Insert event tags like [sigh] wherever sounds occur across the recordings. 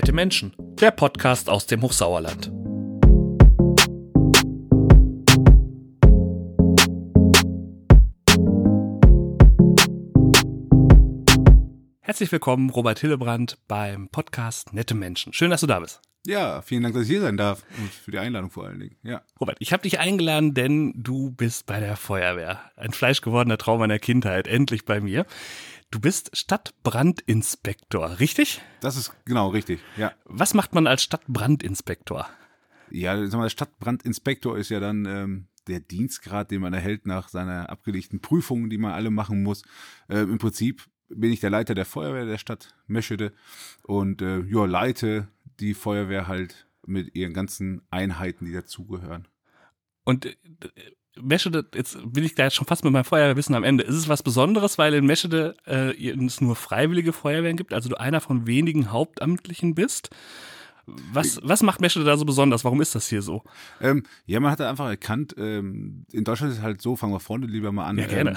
Nette Menschen, der Podcast aus dem Hochsauerland. Herzlich willkommen, Robert Hillebrand, beim Podcast Nette Menschen. Schön, dass du da bist. Ja, vielen Dank, dass ich hier sein darf und für die Einladung vor allen Dingen. Ja. Robert, ich habe dich eingeladen, denn du bist bei der Feuerwehr. Ein fleischgewordener Traum meiner Kindheit, endlich bei mir. Du bist Stadtbrandinspektor, richtig? Das ist genau richtig, ja. Was macht man als Stadtbrandinspektor? Ja, sag mal, der Stadtbrandinspektor ist ja dann ähm, der Dienstgrad, den man erhält nach seiner abgelegten Prüfung, die man alle machen muss. Äh, Im Prinzip bin ich der Leiter der Feuerwehr der Stadt Meschede und äh, ja, leite die Feuerwehr halt mit ihren ganzen Einheiten, die dazugehören. Und äh, Meschede, jetzt bin ich da jetzt schon fast mit meinem Feuerwehrwissen am Ende. Ist es was Besonderes, weil in Meschede äh, es nur freiwillige Feuerwehren gibt, also du einer von wenigen Hauptamtlichen bist? Was, was macht Meschede da so besonders? Warum ist das hier so? Ähm, ja, man hat einfach erkannt, ähm, in Deutschland ist es halt so, fangen wir vorne lieber mal an. Ja, gerne.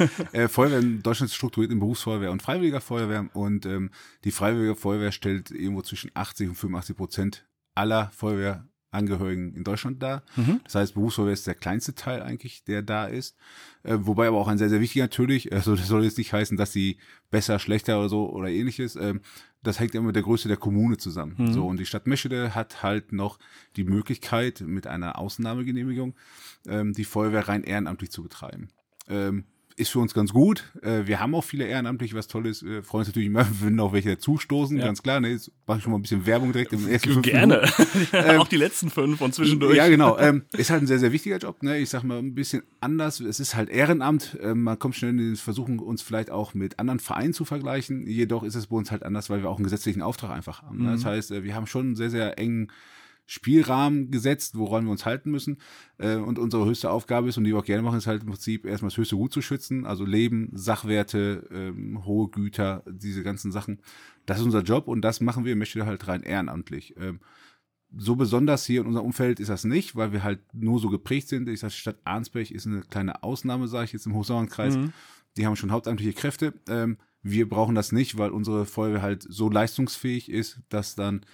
Ähm, [laughs] äh, Feuerwehr in Deutschland ist strukturiert in Berufsfeuerwehr und Freiwilliger Feuerwehr und ähm, die Freiwillige Feuerwehr stellt irgendwo zwischen 80 und 85 Prozent aller Feuerwehrangehörigen in Deutschland dar. Mhm. Das heißt, Berufsfeuerwehr ist der kleinste Teil eigentlich, der da ist. Äh, wobei aber auch ein sehr, sehr wichtiger natürlich, also das soll jetzt nicht heißen, dass sie besser, schlechter oder so oder ähnliches. Ähm, das hängt immer mit der Größe der Kommune zusammen. Mhm. So, und die Stadt Meschede hat halt noch die Möglichkeit, mit einer Ausnahmegenehmigung ähm, die Feuerwehr rein ehrenamtlich zu betreiben. Ähm, ist für uns ganz gut. Äh, wir haben auch viele Ehrenamtliche, was toll ist. Wir freuen uns natürlich immer, [laughs] wenn auch welche dazustoßen, Ja. ganz klar. Ne? Jetzt mache ich schon mal ein bisschen Werbung direkt im ersten fünf [laughs] Gerne. Ähm, Auch die letzten fünf und zwischendurch. ja, genau. Ähm, ist halt ein sehr, sehr wichtiger Job. Ne? Ich sag mal ein bisschen anders. Es ist halt Ehrenamt. Ähm, man kommt schnell in den Versuchen, uns vielleicht auch mit anderen Vereinen zu vergleichen. Jedoch ist es bei uns halt anders, weil wir auch einen gesetzlichen Auftrag einfach haben. Ne? Das heißt, äh, wir haben schon einen sehr, sehr engen Spielrahmen gesetzt, woran wir uns halten müssen. Äh, und unsere höchste Aufgabe ist, und die wir auch gerne machen, ist halt im Prinzip erstmal das höchste Gut zu schützen. Also Leben, Sachwerte, ähm, hohe Güter, diese ganzen Sachen. Das ist unser Job und das machen wir, möchte halt rein ehrenamtlich. Ähm, so besonders hier in unserem Umfeld ist das nicht, weil wir halt nur so geprägt sind. Ich sage, Stadt Arnsberg ist eine kleine Ausnahme, sage ich jetzt im Hochsauerlandkreis. Mhm. Die haben schon hauptamtliche Kräfte. Ähm, wir brauchen das nicht, weil unsere Feuerwehr halt so leistungsfähig ist, dass dann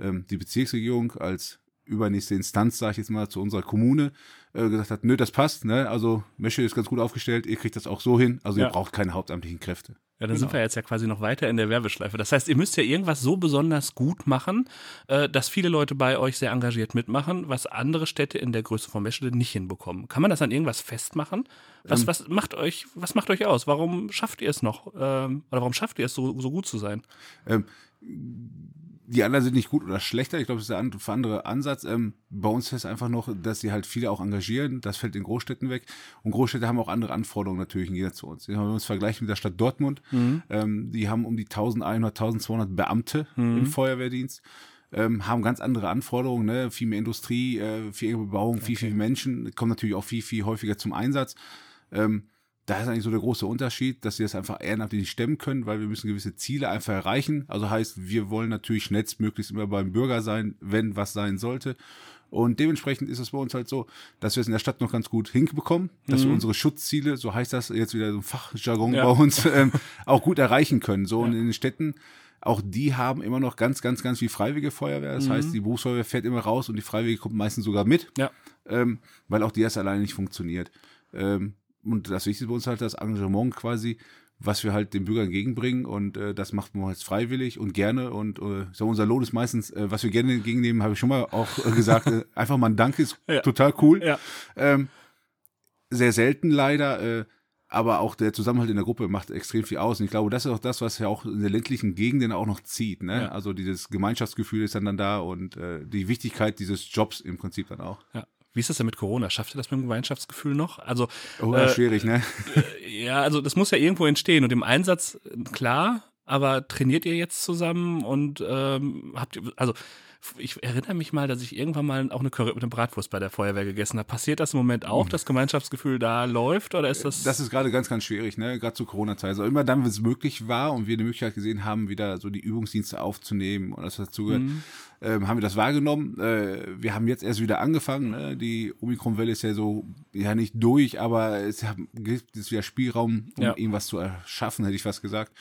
ähm, die Bezirksregierung als übernächste Instanz, sage ich jetzt mal, zu unserer Kommune äh, gesagt hat, nö, das passt, ne? Also Mesche ist ganz gut aufgestellt, ihr kriegt das auch so hin, also Ja. ihr braucht keine hauptamtlichen Kräfte. Ja, dann sind Genau. wir jetzt ja quasi noch weiter in der Werbeschleife. Das heißt, ihr müsst ja irgendwas so besonders gut machen, äh, dass viele Leute bei euch sehr engagiert mitmachen, was andere Städte in der Größe von Meschede nicht hinbekommen. Kann man das an irgendwas festmachen? Was, Ähm. was macht euch, was macht euch aus? Warum schafft ihr es noch? Ähm, oder warum schafft ihr es so, so gut zu sein? Ähm, die anderen sind nicht gut oder schlechter. Ich glaube, das ist der andere Ansatz. Ähm, bei uns ist es einfach noch, dass sie halt viele auch engagieren. Das fällt in Großstädten weg. Und Großstädte haben auch andere Anforderungen natürlich im Gegensatz zu uns. Wenn wir uns vergleichen mit der Stadt Dortmund, ähm, die haben um die 1100, 1200 Beamte im Feuerwehrdienst. Ähm, haben ganz andere Anforderungen, ne? viel mehr Industrie, äh, viel mehr Bebauung, viel, viel Menschen, kommen natürlich auch viel, viel häufiger zum Einsatz. Ähm, da ist eigentlich so der große Unterschied, dass sie das einfach ehrenamtlich nicht stemmen können, weil wir müssen gewisse Ziele einfach erreichen. Also heißt, wir wollen natürlich schnellstmöglichst immer beim Bürger sein, wenn was sein sollte. Und dementsprechend ist es bei uns halt so, dass wir es in der Stadt noch ganz gut hinbekommen, dass wir unsere Schutzziele, so heißt das jetzt wieder so ein Fachjargon Ja. bei uns, [laughs] ähm, auch gut erreichen können. So und in den Städten, auch die haben immer noch ganz, ganz, ganz viel freiwillige Feuerwehr. Das heißt, die Berufsfeuerwehr fährt immer raus und die Freiwillige kommt meistens sogar mit Ja. ähm, weil auch die erst alleine nicht funktioniert. Ähm, und das Wichtigste bei uns halt das Engagement quasi, was wir halt den Bürgern entgegenbringen und äh, das macht man jetzt freiwillig und gerne und äh, sag, unser Lohn ist meistens, äh, was wir gerne entgegennehmen, habe ich schon mal auch äh, gesagt, äh, [laughs] einfach mal ein Danke ist Ja. total cool. Ja. Ähm, sehr selten leider, äh, aber auch der Zusammenhalt in der Gruppe macht extrem viel aus. Und ich glaube, das ist auch das, was ja auch in der ländlichen Gegenden auch noch zieht. Ne? Ja. Also dieses Gemeinschaftsgefühl ist dann, dann da und äh, die Wichtigkeit dieses Jobs im Prinzip dann auch. ja. Wie ist das denn mit Corona? Schafft ihr das mit dem Gemeinschaftsgefühl noch? Also, Oh, Äh, schwierig, ne? ja, also das muss ja irgendwo entstehen und im Einsatz, äh, klar, aber trainiert ihr jetzt zusammen und ähm, habt ihr, also ich erinnere mich mal, dass ich irgendwann mal auch eine Curry mit einem Bratwurst bei der Feuerwehr gegessen habe. Passiert das im Moment auch, das Gemeinschaftsgefühl da läuft oder ist das? Das ist gerade ganz, ganz schwierig, ne? Gerade zur Corona-Zeit. Also immer dann, wenn es möglich war und wir die Möglichkeit gesehen haben, wieder so die Übungsdienste aufzunehmen und das dazugehört, mhm. Ähm, haben wir das wahrgenommen. Äh, wir haben jetzt erst wieder angefangen. Ne? Die Omikron-Welle ist ja so, ja nicht durch, aber es gibt jetzt wieder Spielraum, um ja. irgendwas zu erschaffen, hätte ich fast gesagt.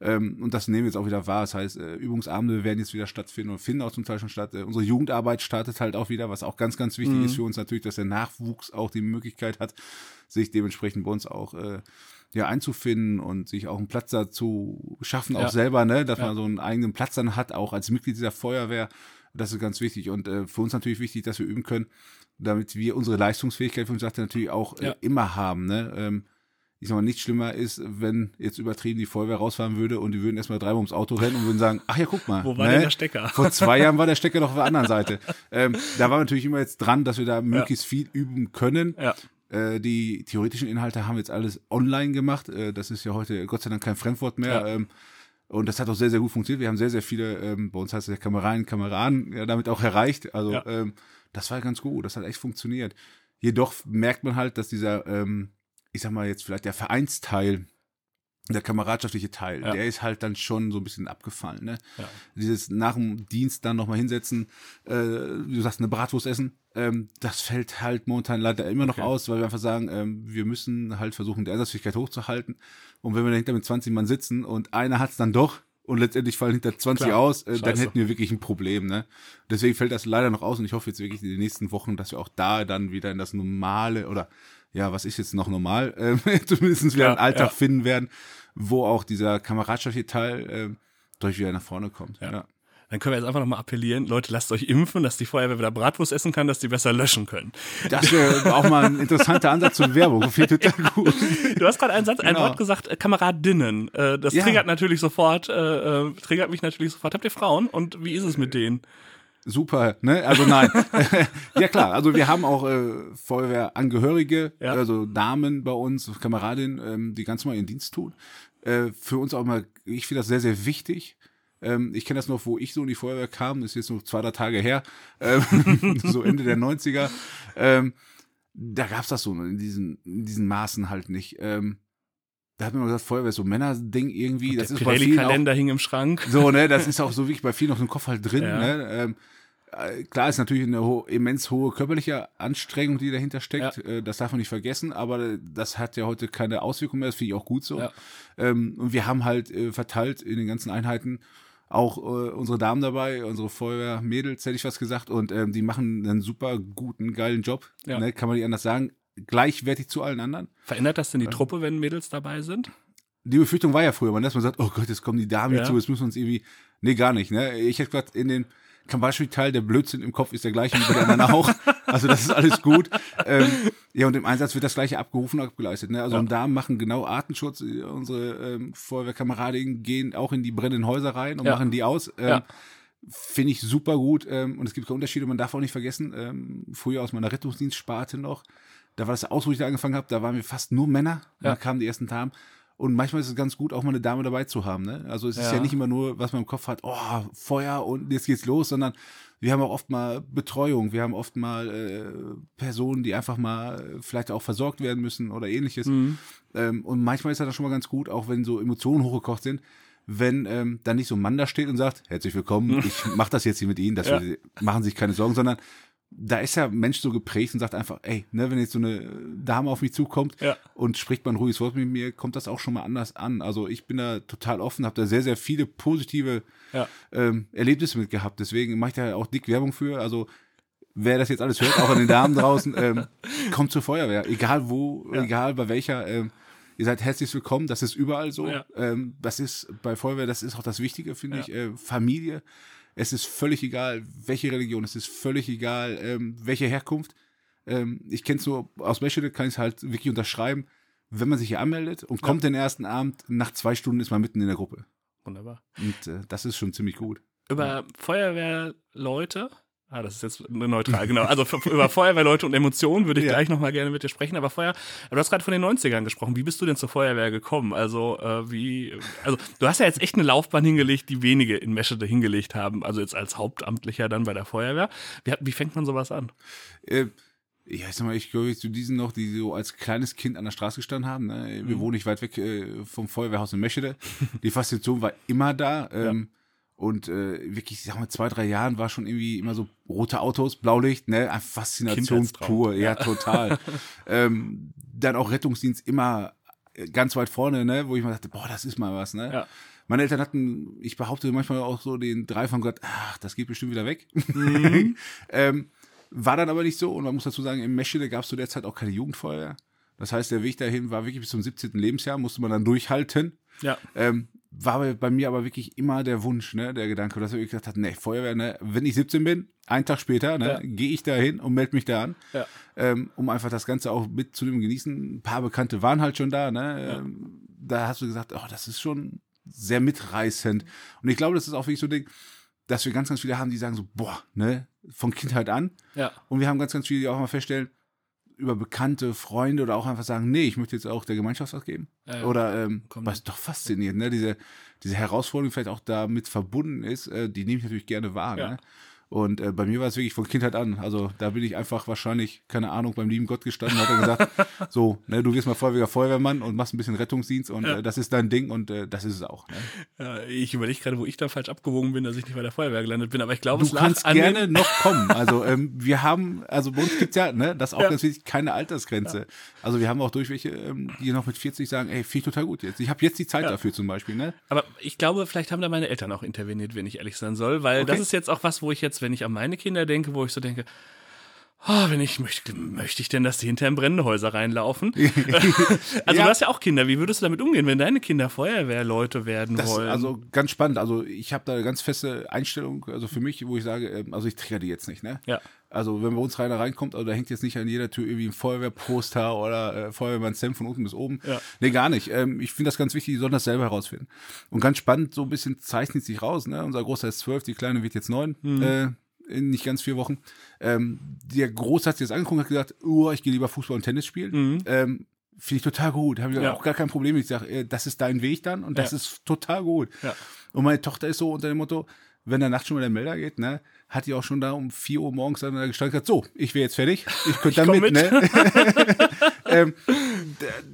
Ähm, und das nehmen wir jetzt auch wieder wahr. Das heißt, äh, Übungsabende werden jetzt wieder stattfinden und finden auch zum Teil schon statt. Äh, unsere Jugendarbeit startet halt auch wieder, was auch ganz, ganz wichtig mhm. ist für uns natürlich, dass der Nachwuchs auch die Möglichkeit hat, sich dementsprechend bei uns auch äh, ja, einzufinden und sich auch einen Platz dazu schaffen, ja. auch selber, ne, dass ja. man so einen eigenen Platz dann hat, auch als Mitglied dieser Feuerwehr. Das ist ganz wichtig. Und äh, für uns natürlich wichtig, dass wir üben können, damit wir unsere Leistungsfähigkeit, wie ich sagte, natürlich auch äh, immer haben. Ne? Ähm, ich sag mal, nicht schlimmer ist, wenn jetzt übertrieben die Feuerwehr rausfahren würde und die würden erstmal dreimal ums Auto rennen und würden sagen, ach ja, guck mal. Wo war ne? denn der Stecker? Vor zwei [laughs] Jahren war der Stecker doch auf der anderen Seite. Ähm, da war natürlich immer jetzt dran, dass wir da möglichst ja. viel üben können. Ja. Äh, die theoretischen Inhalte haben wir jetzt alles online gemacht. Äh, das ist ja heute Gott sei Dank kein Fremdwort mehr. Ja. Ähm, und das hat auch sehr, sehr gut funktioniert. Wir haben sehr, sehr viele, ähm, bei uns heißt es ja Kameraden, Kameraden, ja, damit auch erreicht. Also ja. ähm, das war ganz gut, das hat echt funktioniert. Jedoch merkt man halt, dass dieser ähm, ich sag mal jetzt vielleicht der Vereinsteil, der kameradschaftliche Teil, ja. der ist halt dann schon so ein bisschen abgefallen. Ne? Ja. Dieses nach dem Dienst dann nochmal hinsetzen, äh, wie du sagst, eine Bratwurst essen, ähm, das fällt halt momentan leider immer noch okay. aus, weil wir einfach sagen, ähm, wir müssen halt versuchen, die Einsatzfähigkeit hochzuhalten. Und wenn wir dahinter mit 20 Mann sitzen und einer hat es dann doch, und letztendlich fallen hinter 20 Klar, aus, äh, dann hätten wir wirklich ein Problem. Ne? Deswegen fällt das leider noch aus und ich hoffe jetzt wirklich in den nächsten Wochen, dass wir auch da dann wieder in das normale oder ja, was ist jetzt noch normal, [laughs] äh, zumindest wieder ja, einen Alltag ja. finden werden, wo auch dieser kameradschaftliche Teil äh, durch wieder nach vorne kommt. Ja. ja. Dann können wir jetzt einfach nochmal appellieren, Leute, lasst euch impfen, dass die Feuerwehr wieder Bratwurst essen kann, dass die besser löschen können. Das wäre auch mal ein interessanter Ansatz zur Werbung. [laughs] total gut. Du hast gerade einen Satz, genau. ein Wort gesagt, äh, Kameradinnen. Äh, das ja. triggert natürlich sofort, äh, äh, triggert mich natürlich sofort. Habt ihr Frauen? Und wie ist es mit denen? super, ne? Also nein. [laughs] ja klar, also wir haben auch äh, Feuerwehrangehörige, ja. also Damen bei uns, Kameradinnen, ähm, die ganz normal ihren Dienst tun. Äh, für uns auch mal, ich finde das sehr, sehr wichtig. Ähm, ich kenne das noch, wo ich so in die Feuerwehr kam, das ist jetzt noch zwei, drei Tage her, ähm, [laughs] so Ende der 90er. Ähm, da gab's das so in diesen, in diesen Maßen halt nicht. Ähm, da hat man gesagt, Feuerwehr ist so Männerding irgendwie. das ist bei vielen Kalender hing im Schrank. So, ne, das ist auch so wirklich bei vielen noch im Kopf halt drin. Ja. Ne? Ähm, äh, klar ist natürlich eine ho immens hohe körperliche Anstrengung, die dahinter steckt. Ja. Äh, das darf man nicht vergessen, aber das hat ja heute keine Auswirkungen mehr. Das finde ich auch gut so. Ja. Ähm, und wir haben halt äh, verteilt in den ganzen Einheiten auch unsere Damen dabei, unsere Feuerwehrmädels, hätte ich was gesagt, und ähm, die machen einen super guten, geilen Job. Ja. Ne? Kann man nicht anders sagen. Gleichwertig zu allen anderen. Verändert das denn die Truppe, wenn Mädels dabei sind? Die Befürchtung war ja früher, man, dass man sagt, oh Gott, jetzt kommen die Damen ja. zu, jetzt müssen wir uns irgendwie. Nee, gar nicht. Ne? Ich hätte gerade in den kein Beispielteil, der Blödsinn im Kopf ist der gleiche wie bei den anderen auch. Also das ist alles gut. Ähm, ja, und im Einsatz wird das gleiche abgerufen und abgeleistet. Ne? Also ja. und da machen genau Artenschutz. Unsere ähm, Feuerwehrkameradinnen gehen auch in die brennenden Häuser rein und ja. machen die aus. Ähm, ja. Finde ich super gut. Ähm, und es gibt keine Unterschiede. Man darf auch nicht vergessen, ähm, früher aus meiner Rettungsdienstsparte noch, da war das aus, wo ich da angefangen habe, da waren wir fast nur Männer. Ja. Da kamen die ersten Damen. Und manchmal ist es ganz gut, auch mal eine Dame dabei zu haben. Ne? Also es ist ja. ja nicht immer nur, was man im Kopf hat, oh, Feuer und jetzt geht's los, sondern wir haben auch oft mal Betreuung, wir haben oft mal äh, Personen, die einfach mal äh, vielleicht auch versorgt werden müssen oder ähnliches. Mhm. Ähm, und manchmal ist das schon mal ganz gut, auch wenn so Emotionen hochgekocht sind, wenn ähm, dann nicht so ein Mann da steht und sagt, herzlich willkommen, [laughs] ich mache das jetzt hier mit Ihnen, dass ja. machen sich keine Sorgen, sondern da ist ja Mensch so geprägt und sagt einfach, ey, ne, wenn jetzt so eine Dame auf mich zukommt ja. und spricht mal ein ruhiges Wort mit mir, kommt das auch schon mal anders an. Also ich bin da total offen, habe da sehr, sehr viele positive ja. ähm, Erlebnisse mit gehabt. Deswegen mache ich da auch dick Werbung für. Also wer das jetzt alles hört, auch an den Damen draußen, ähm, [laughs] kommt zur Feuerwehr. Egal wo, ja. egal bei welcher. Ähm, ihr seid herzlich willkommen. Das ist überall so. Ähm, das ist bei Feuerwehr, das ist auch das Wichtige, finde ich. Äh, Familie es ist völlig egal, welche Religion, es ist völlig egal, ähm, welche Herkunft. Ähm, ich kenne es nur aus Meschede, kann ich es halt wirklich unterschreiben. Wenn man sich hier anmeldet und kommt den ersten Abend, nach zwei Stunden ist man mitten in der Gruppe. Wunderbar. Und äh, das ist schon ziemlich gut. Über ja. Feuerwehrleute Ah, das ist jetzt neutral, genau. Also über Feuerwehrleute und Emotionen würde ich ja. gleich nochmal gerne mit dir sprechen. Aber vorher, du hast gerade von den 90ern gesprochen. Wie bist du denn zur Feuerwehr gekommen? Also, äh, wie, also du hast ja jetzt echt eine Laufbahn hingelegt, die wenige in Meschede hingelegt haben. Also jetzt als Hauptamtlicher dann bei der Feuerwehr. Wie, wie fängt man sowas an? Äh, ja, ich sag mal, ich gehöre zu diesen noch, die so als kleines Kind an der Straße gestanden haben. Ne? Wir mhm. wohnen nicht weit weg äh, vom Feuerwehrhaus in Meschede. Die Faszination war immer da. Ähm, ja und äh, wirklich, ich sag mal, zwei, drei Jahren war schon irgendwie immer so rote Autos, Blaulicht, ne? Eine Faszination pur, ja, total. [laughs] ähm, dann auch Rettungsdienst immer ganz weit vorne, ne? Wo ich mal dachte, boah, das ist mal was, ne? Ja. Meine Eltern hatten, ich behaupte manchmal auch so den Dreifach gesagt, ach, das geht bestimmt wieder weg. Mhm. [laughs] ähm, war dann aber nicht so und man muss dazu sagen, im Meschede gab es zu der Zeit auch keine Jugendfeuerwehr. Das heißt, der Weg dahin war wirklich bis zum 17. Lebensjahr, musste man dann durchhalten. Ja. Ähm, war bei mir aber wirklich immer der Wunsch, ne, der Gedanke, dass ich gesagt habe, ne, Feuerwehr, ne, wenn ich 17 bin, einen Tag später, ne, ja. gehe ich da hin und melde mich da an, ja. ähm, um einfach das Ganze auch mit zu dem genießen. Ein paar Bekannte waren halt schon da, ne, ja. ähm, da hast du gesagt, oh, das ist schon sehr mitreißend. Und ich glaube, das ist auch wirklich so ein Ding, dass wir ganz, ganz viele haben, die sagen so, boah, ne, von Kindheit an. Ja. Und wir haben ganz, ganz viele, die auch mal feststellen, über bekannte Freunde oder auch einfach sagen, nee, ich möchte jetzt auch der Gemeinschaft was geben. Ja. Oder ähm, was doch faszinierend, ne? Diese, diese Herausforderung vielleicht auch damit verbunden ist, äh, die nehme ich natürlich gerne wahr. Ja. Ne? Und äh, bei mir war es wirklich von Kindheit an. Also da bin ich einfach wahrscheinlich, keine Ahnung, beim lieben Gott gestanden und hat gesagt, so, ne, du wirst mal Feuerwehr Feuerwehrmann und machst ein bisschen Rettungsdienst und ja. äh, das ist dein Ding und äh, das ist es auch. Ne? Ja, ich überlege gerade, wo ich da falsch abgewogen bin, dass ich nicht bei der Feuerwehr gelandet bin, aber ich glaube, du es kannst gerne noch kommen. [laughs] Also ähm, wir haben, also bei uns gibt's ja, ne, das auch ja. ganz wichtig, keine Altersgrenze. Also wir haben auch durch welche, ähm, die noch mit 40 sagen, ey, finde ich total gut jetzt. Ich habe jetzt die Zeit dafür zum Beispiel. Ne? Aber ich glaube, vielleicht haben da meine Eltern auch interveniert, wenn ich ehrlich sein soll, weil okay. das ist jetzt auch was, wo ich jetzt, wenn ich an meine Kinder Kinder denke, wo ich so denke, oh, wenn ich möchte, möchte ich denn, dass die hinter in brennende Häuser reinlaufen? [laughs] also ja. du hast ja auch Kinder. Wie würdest du damit umgehen, wenn deine Kinder Feuerwehrleute werden das, wollen? Also ganz spannend. Also ich habe da eine ganz feste Einstellung, also für mich, wo ich sage, ähm, also ich trigger die jetzt nicht, ne? Ja. Also wenn bei uns reiner reinkommt, also da hängt jetzt nicht an jeder Tür irgendwie ein Feuerwehrposter oder äh, Feuerwehrmann Sam von unten bis oben. Ja. Nee, gar nicht. Ähm, ich finde das ganz wichtig, die sollen das selber herausfinden. Und ganz spannend, so ein bisschen zeichnet sich raus, ne? Unser Großer ist zwölf, die Kleine wird jetzt neun. Mhm. Äh, in nicht ganz vier Wochen. Ähm, der Groß hat sich das angeguckt und hat gesagt, oh, ich gehe lieber Fußball und Tennis spielen. Mhm. Ähm, Finde ich total gut. Habe ich ja. auch gar kein Problem. Ich sage, äh, das ist dein Weg dann und das ja. ist total gut. Ja. Und meine Tochter ist so unter dem Motto, wenn der Nacht schon mal der Melder geht, ne, hat die auch schon da um 4 Uhr morgens dann gestanden gesagt, so, ich wäre jetzt fertig, ich könnte dann mit, mit, ne? [laughs] ähm,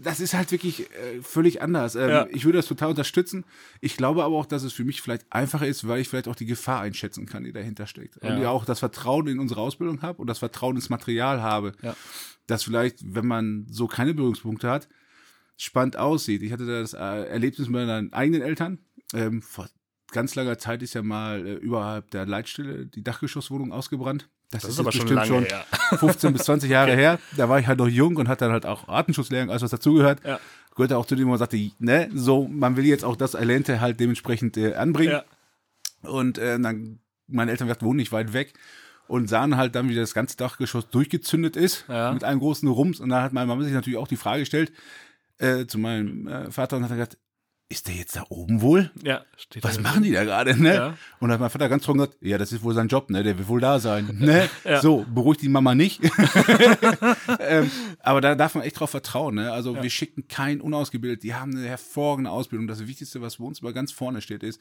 das ist halt wirklich äh, völlig anders. Ähm, ja. Ich würde das total unterstützen. Ich glaube aber auch, dass es für mich vielleicht einfacher ist, weil ich vielleicht auch die Gefahr einschätzen kann, die dahinter steckt. Ja. Und ja auch das Vertrauen in unsere Ausbildung habe und das Vertrauen ins Material habe. Ja. Dass vielleicht, wenn man so keine Berührungspunkte hat, spannend aussieht. Ich hatte das äh, Erlebnis mit meinen eigenen Eltern. Ähm, vor ganz langer Zeit ist ja mal äh, überhalb der Leitstelle die Dachgeschosswohnung ausgebrannt. Das, das ist, ist aber schon lange schon her. [laughs] 15 bis 20 Jahre okay. her. Da war ich halt noch jung und hatte dann halt auch Artenschutzlehrgang, alles was dazugehört. Ja. Gehörte auch zu dem, wo man sagte, ne, so, man will jetzt auch das Erlernte halt dementsprechend äh, anbringen. Ja. Und äh, dann, meine Eltern gesagt, wohnen nicht weit weg und sahen halt dann, wie das ganze Dachgeschoss durchgezündet ist ja. mit einem großen Rums. Und dann hat meine Mama sich natürlich auch die Frage gestellt äh, zu meinem äh, Vater und hat gesagt, ist der jetzt da oben wohl? Ja, steht Was machen die da gerade, ne? Ja. Und dann hat mein Vater ganz trocken gesagt, ja, das ist wohl sein Job, ne? Der will wohl da sein, [laughs] ne? Ja. So, beruhigt die Mama nicht. [laughs] ähm, aber da darf man echt drauf vertrauen, ne? Also ja. wir schicken keinen unausgebildet, die haben eine hervorragende Ausbildung. Das Wichtigste, was bei uns mal ganz vorne steht, ist,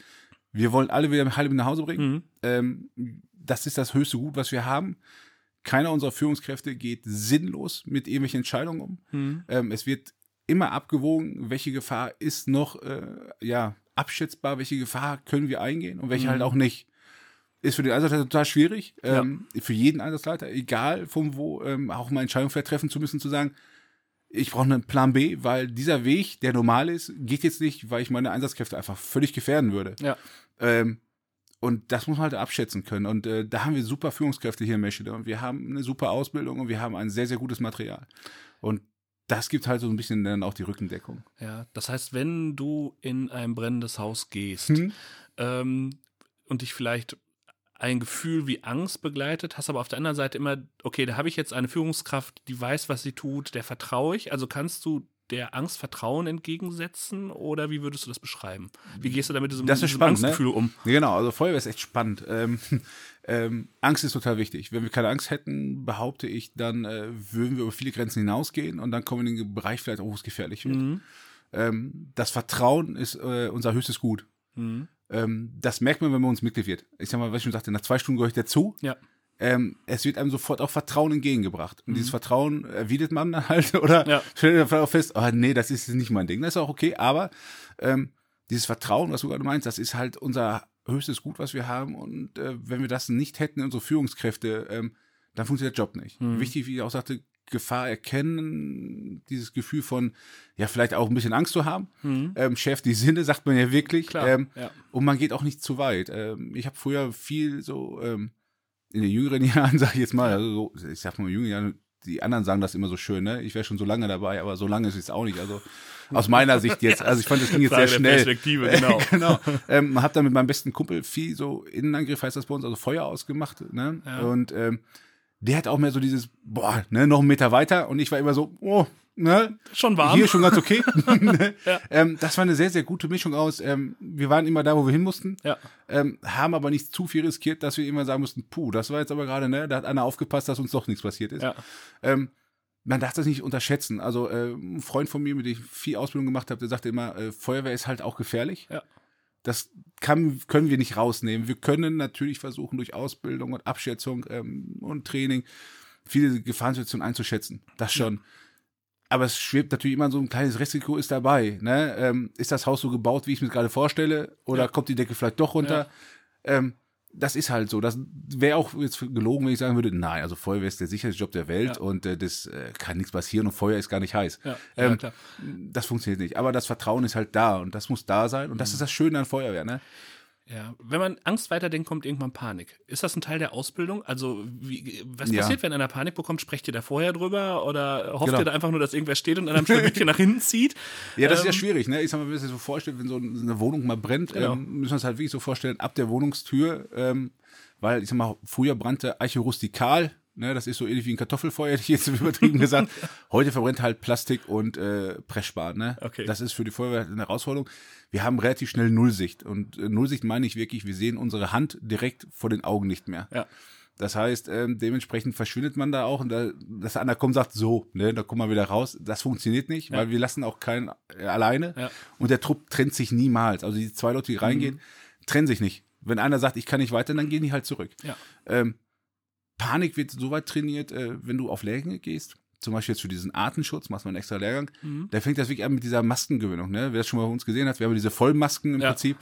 wir wollen alle wieder halb nach Hause bringen. Mhm. Ähm, das ist das höchste Gut, was wir haben. Keiner unserer Führungskräfte geht sinnlos mit irgendwelchen Entscheidungen um. Mhm. Ähm, es wird immer abgewogen, welche Gefahr ist noch äh, ja abschätzbar, welche Gefahr können wir eingehen und welche halt mhm. halt auch nicht. Ist für den Einsatzleiter total schwierig, ähm, ja. für jeden Einsatzleiter, egal von wo, ähm, auch mal Entscheidungen vielleicht treffen zu müssen, zu sagen, ich brauche einen Plan B, weil dieser Weg, der normal ist, geht jetzt nicht, weil ich meine Einsatzkräfte einfach völlig gefährden würde. Ja. Ähm, und das muss man halt abschätzen können. Und äh, da haben wir super Führungskräfte hier in Meschede und wir haben eine super Ausbildung und wir haben ein sehr, sehr gutes Material. Und das gibt halt so ein bisschen dann auch die Rückendeckung. Ja, das heißt, wenn du in ein brennendes Haus gehst mhm. ähm, und dich vielleicht ein Gefühl wie Angst begleitet, hast aber auf der anderen Seite immer, okay, da habe ich jetzt eine Führungskraft, die weiß, was sie tut, der vertraue ich. Also kannst du der Angst Vertrauen entgegensetzen oder wie würdest du das beschreiben? Wie gehst du damit diesem, Das ist diesem spannend, ne? Angstgefühl um? Genau, also Feuerwehr ist echt spannend. Ähm, [laughs] ähm, Angst ist total wichtig. Wenn wir keine Angst hätten, behaupte ich, dann äh, würden wir über viele Grenzen hinausgehen und dann kommen wir in den Bereich vielleicht auch, wo es gefährlich wird. Mhm. Ähm, das Vertrauen ist äh, unser höchstes Gut. Mhm. Ähm, das merkt man, wenn man uns Mitglied wird. Ich sag mal, was ich schon sagte, nach zwei Stunden gehöre ich dazu. Ja. Ähm, es wird einem sofort auch Vertrauen entgegengebracht. Und dieses Vertrauen erwidert man dann [laughs] halt oder Mhm. Ja. stellt dann auch fest, oh, nee, das ist nicht mein Ding. Das ist auch okay, aber ähm, dieses Vertrauen, was du gerade meinst, das ist halt unser höchstes Gut, was wir haben. Und äh, wenn wir das nicht hätten, unsere Führungskräfte, ähm, dann funktioniert der Job nicht. Mhm. Wichtig, wie ich auch sagte, Gefahr erkennen, dieses Gefühl von, ja, vielleicht auch ein bisschen Angst zu haben. Ähm, Chef, die Sinne, sagt man ja wirklich. Mhm. Klar, Ähm, ja. Und man geht auch nicht zu weit. Ähm, ich habe früher viel so ähm, in den jüngeren [laughs] Jahren, sag ich jetzt mal, also so, ich sag mal jüngeren Jahren, die anderen sagen das immer so schön, ne? Ich wäre schon so lange dabei, aber so lange ist es auch nicht. Also aus meiner Sicht jetzt. [laughs] Also ich fand das ging jetzt sehr Frage schnell. Perspektive, [laughs] genau. genau. Ähm, hab dann mit meinem besten Kumpel viel so Innenangriff heißt das bei uns, also Feuer ausgemacht. Ne? Ja. Und ähm, der hat auch mehr so dieses, boah, ne, noch einen Meter weiter. Und ich war immer so, oh, ne, Schon warm. hier schon ganz okay. [laughs] [laughs] Ja. ähm, das war eine sehr, sehr gute Mischung aus. Ähm, wir waren immer da, wo wir hin mussten, Ja. ähm, haben aber nicht zu viel riskiert, dass wir immer sagen mussten, puh, das war jetzt aber gerade, ne, da hat einer aufgepasst, dass uns doch nichts passiert ist. Ja. Ähm, man darf das nicht unterschätzen. Also äh, ein Freund von mir, mit dem ich viel Ausbildung gemacht habe, der sagte immer, äh, Feuerwehr ist halt auch gefährlich. Ja. Das kann, können wir nicht rausnehmen. Wir können natürlich versuchen, durch Ausbildung und Abschätzung ähm, und Training viele Gefahrensituationen einzuschätzen. Das schon. Aber es schwebt natürlich immer so ein kleines Risiko ist dabei. Ne? Ähm, ist das Haus so gebaut, wie ich mir gerade vorstelle? Oder Ja. kommt die Decke vielleicht doch runter? Ähm, das ist halt so. Das wäre auch jetzt gelogen, wenn ich sagen würde, nein, also Feuerwehr ist der sicherste Job der Welt Ja. und äh, das äh, kann nichts passieren und Feuer ist gar nicht heiß. Ja, ja, Ähm, klar. Das funktioniert nicht. Aber das Vertrauen ist halt da und das muss da sein und das Mhm. ist das Schöne an Feuerwehr. Ne? Ja, wenn man Angst weiterdenkt, kommt irgendwann Panik. Ist das ein Teil der Ausbildung? Also, wie, was Ja. passiert, wenn einer Panik bekommt? Sprecht ihr da vorher drüber oder hofft Genau. ihr da einfach nur, dass irgendwer steht und einem Schlüsselchen [laughs] nach hinten zieht? Ja, das ist ja Ähm, schwierig. Ne? Ich sag mal, wenn man sich das so vorstellt, wenn so eine Wohnung mal brennt, Genau. ähm, müssen wir uns halt wirklich so vorstellen, ab der Wohnungstür, ähm, weil ich sag mal, früher brannte Eiche rustikal. Ne, das ist so ähnlich wie ein Kartoffelfeuer, [laughs] hätte ich jetzt übertrieben gesagt. Heute verbrennt halt Plastik und äh, Pressspan. Ne? Okay. Das ist für die Feuerwehr eine Herausforderung. Wir haben relativ schnell Nullsicht. Und äh, Nullsicht meine ich wirklich, wir sehen unsere Hand direkt vor den Augen nicht mehr. Ja. Das heißt, ähm, dementsprechend verschwindet man da auch und da, dass einer kommt und sagt, so, ne, da kommen wir wieder raus. Das funktioniert nicht, Ja. weil wir lassen auch keinen äh, alleine Ja. und der Trupp trennt sich niemals. Also die zwei Leute, die reingehen, trennen sich nicht. Wenn einer sagt, ich kann nicht weiter, dann gehen die halt zurück. Ja. Ähm, Panik wird so weit trainiert, äh, wenn du auf Lehrgänge gehst. Zum Beispiel jetzt für diesen Artenschutz, machst du einen extra Lehrgang. Mhm. Da fängt das wirklich an mit dieser Maskengewöhnung. Ne? Wer das schon mal bei uns gesehen hat, wir haben diese Vollmasken im Ja. Prinzip.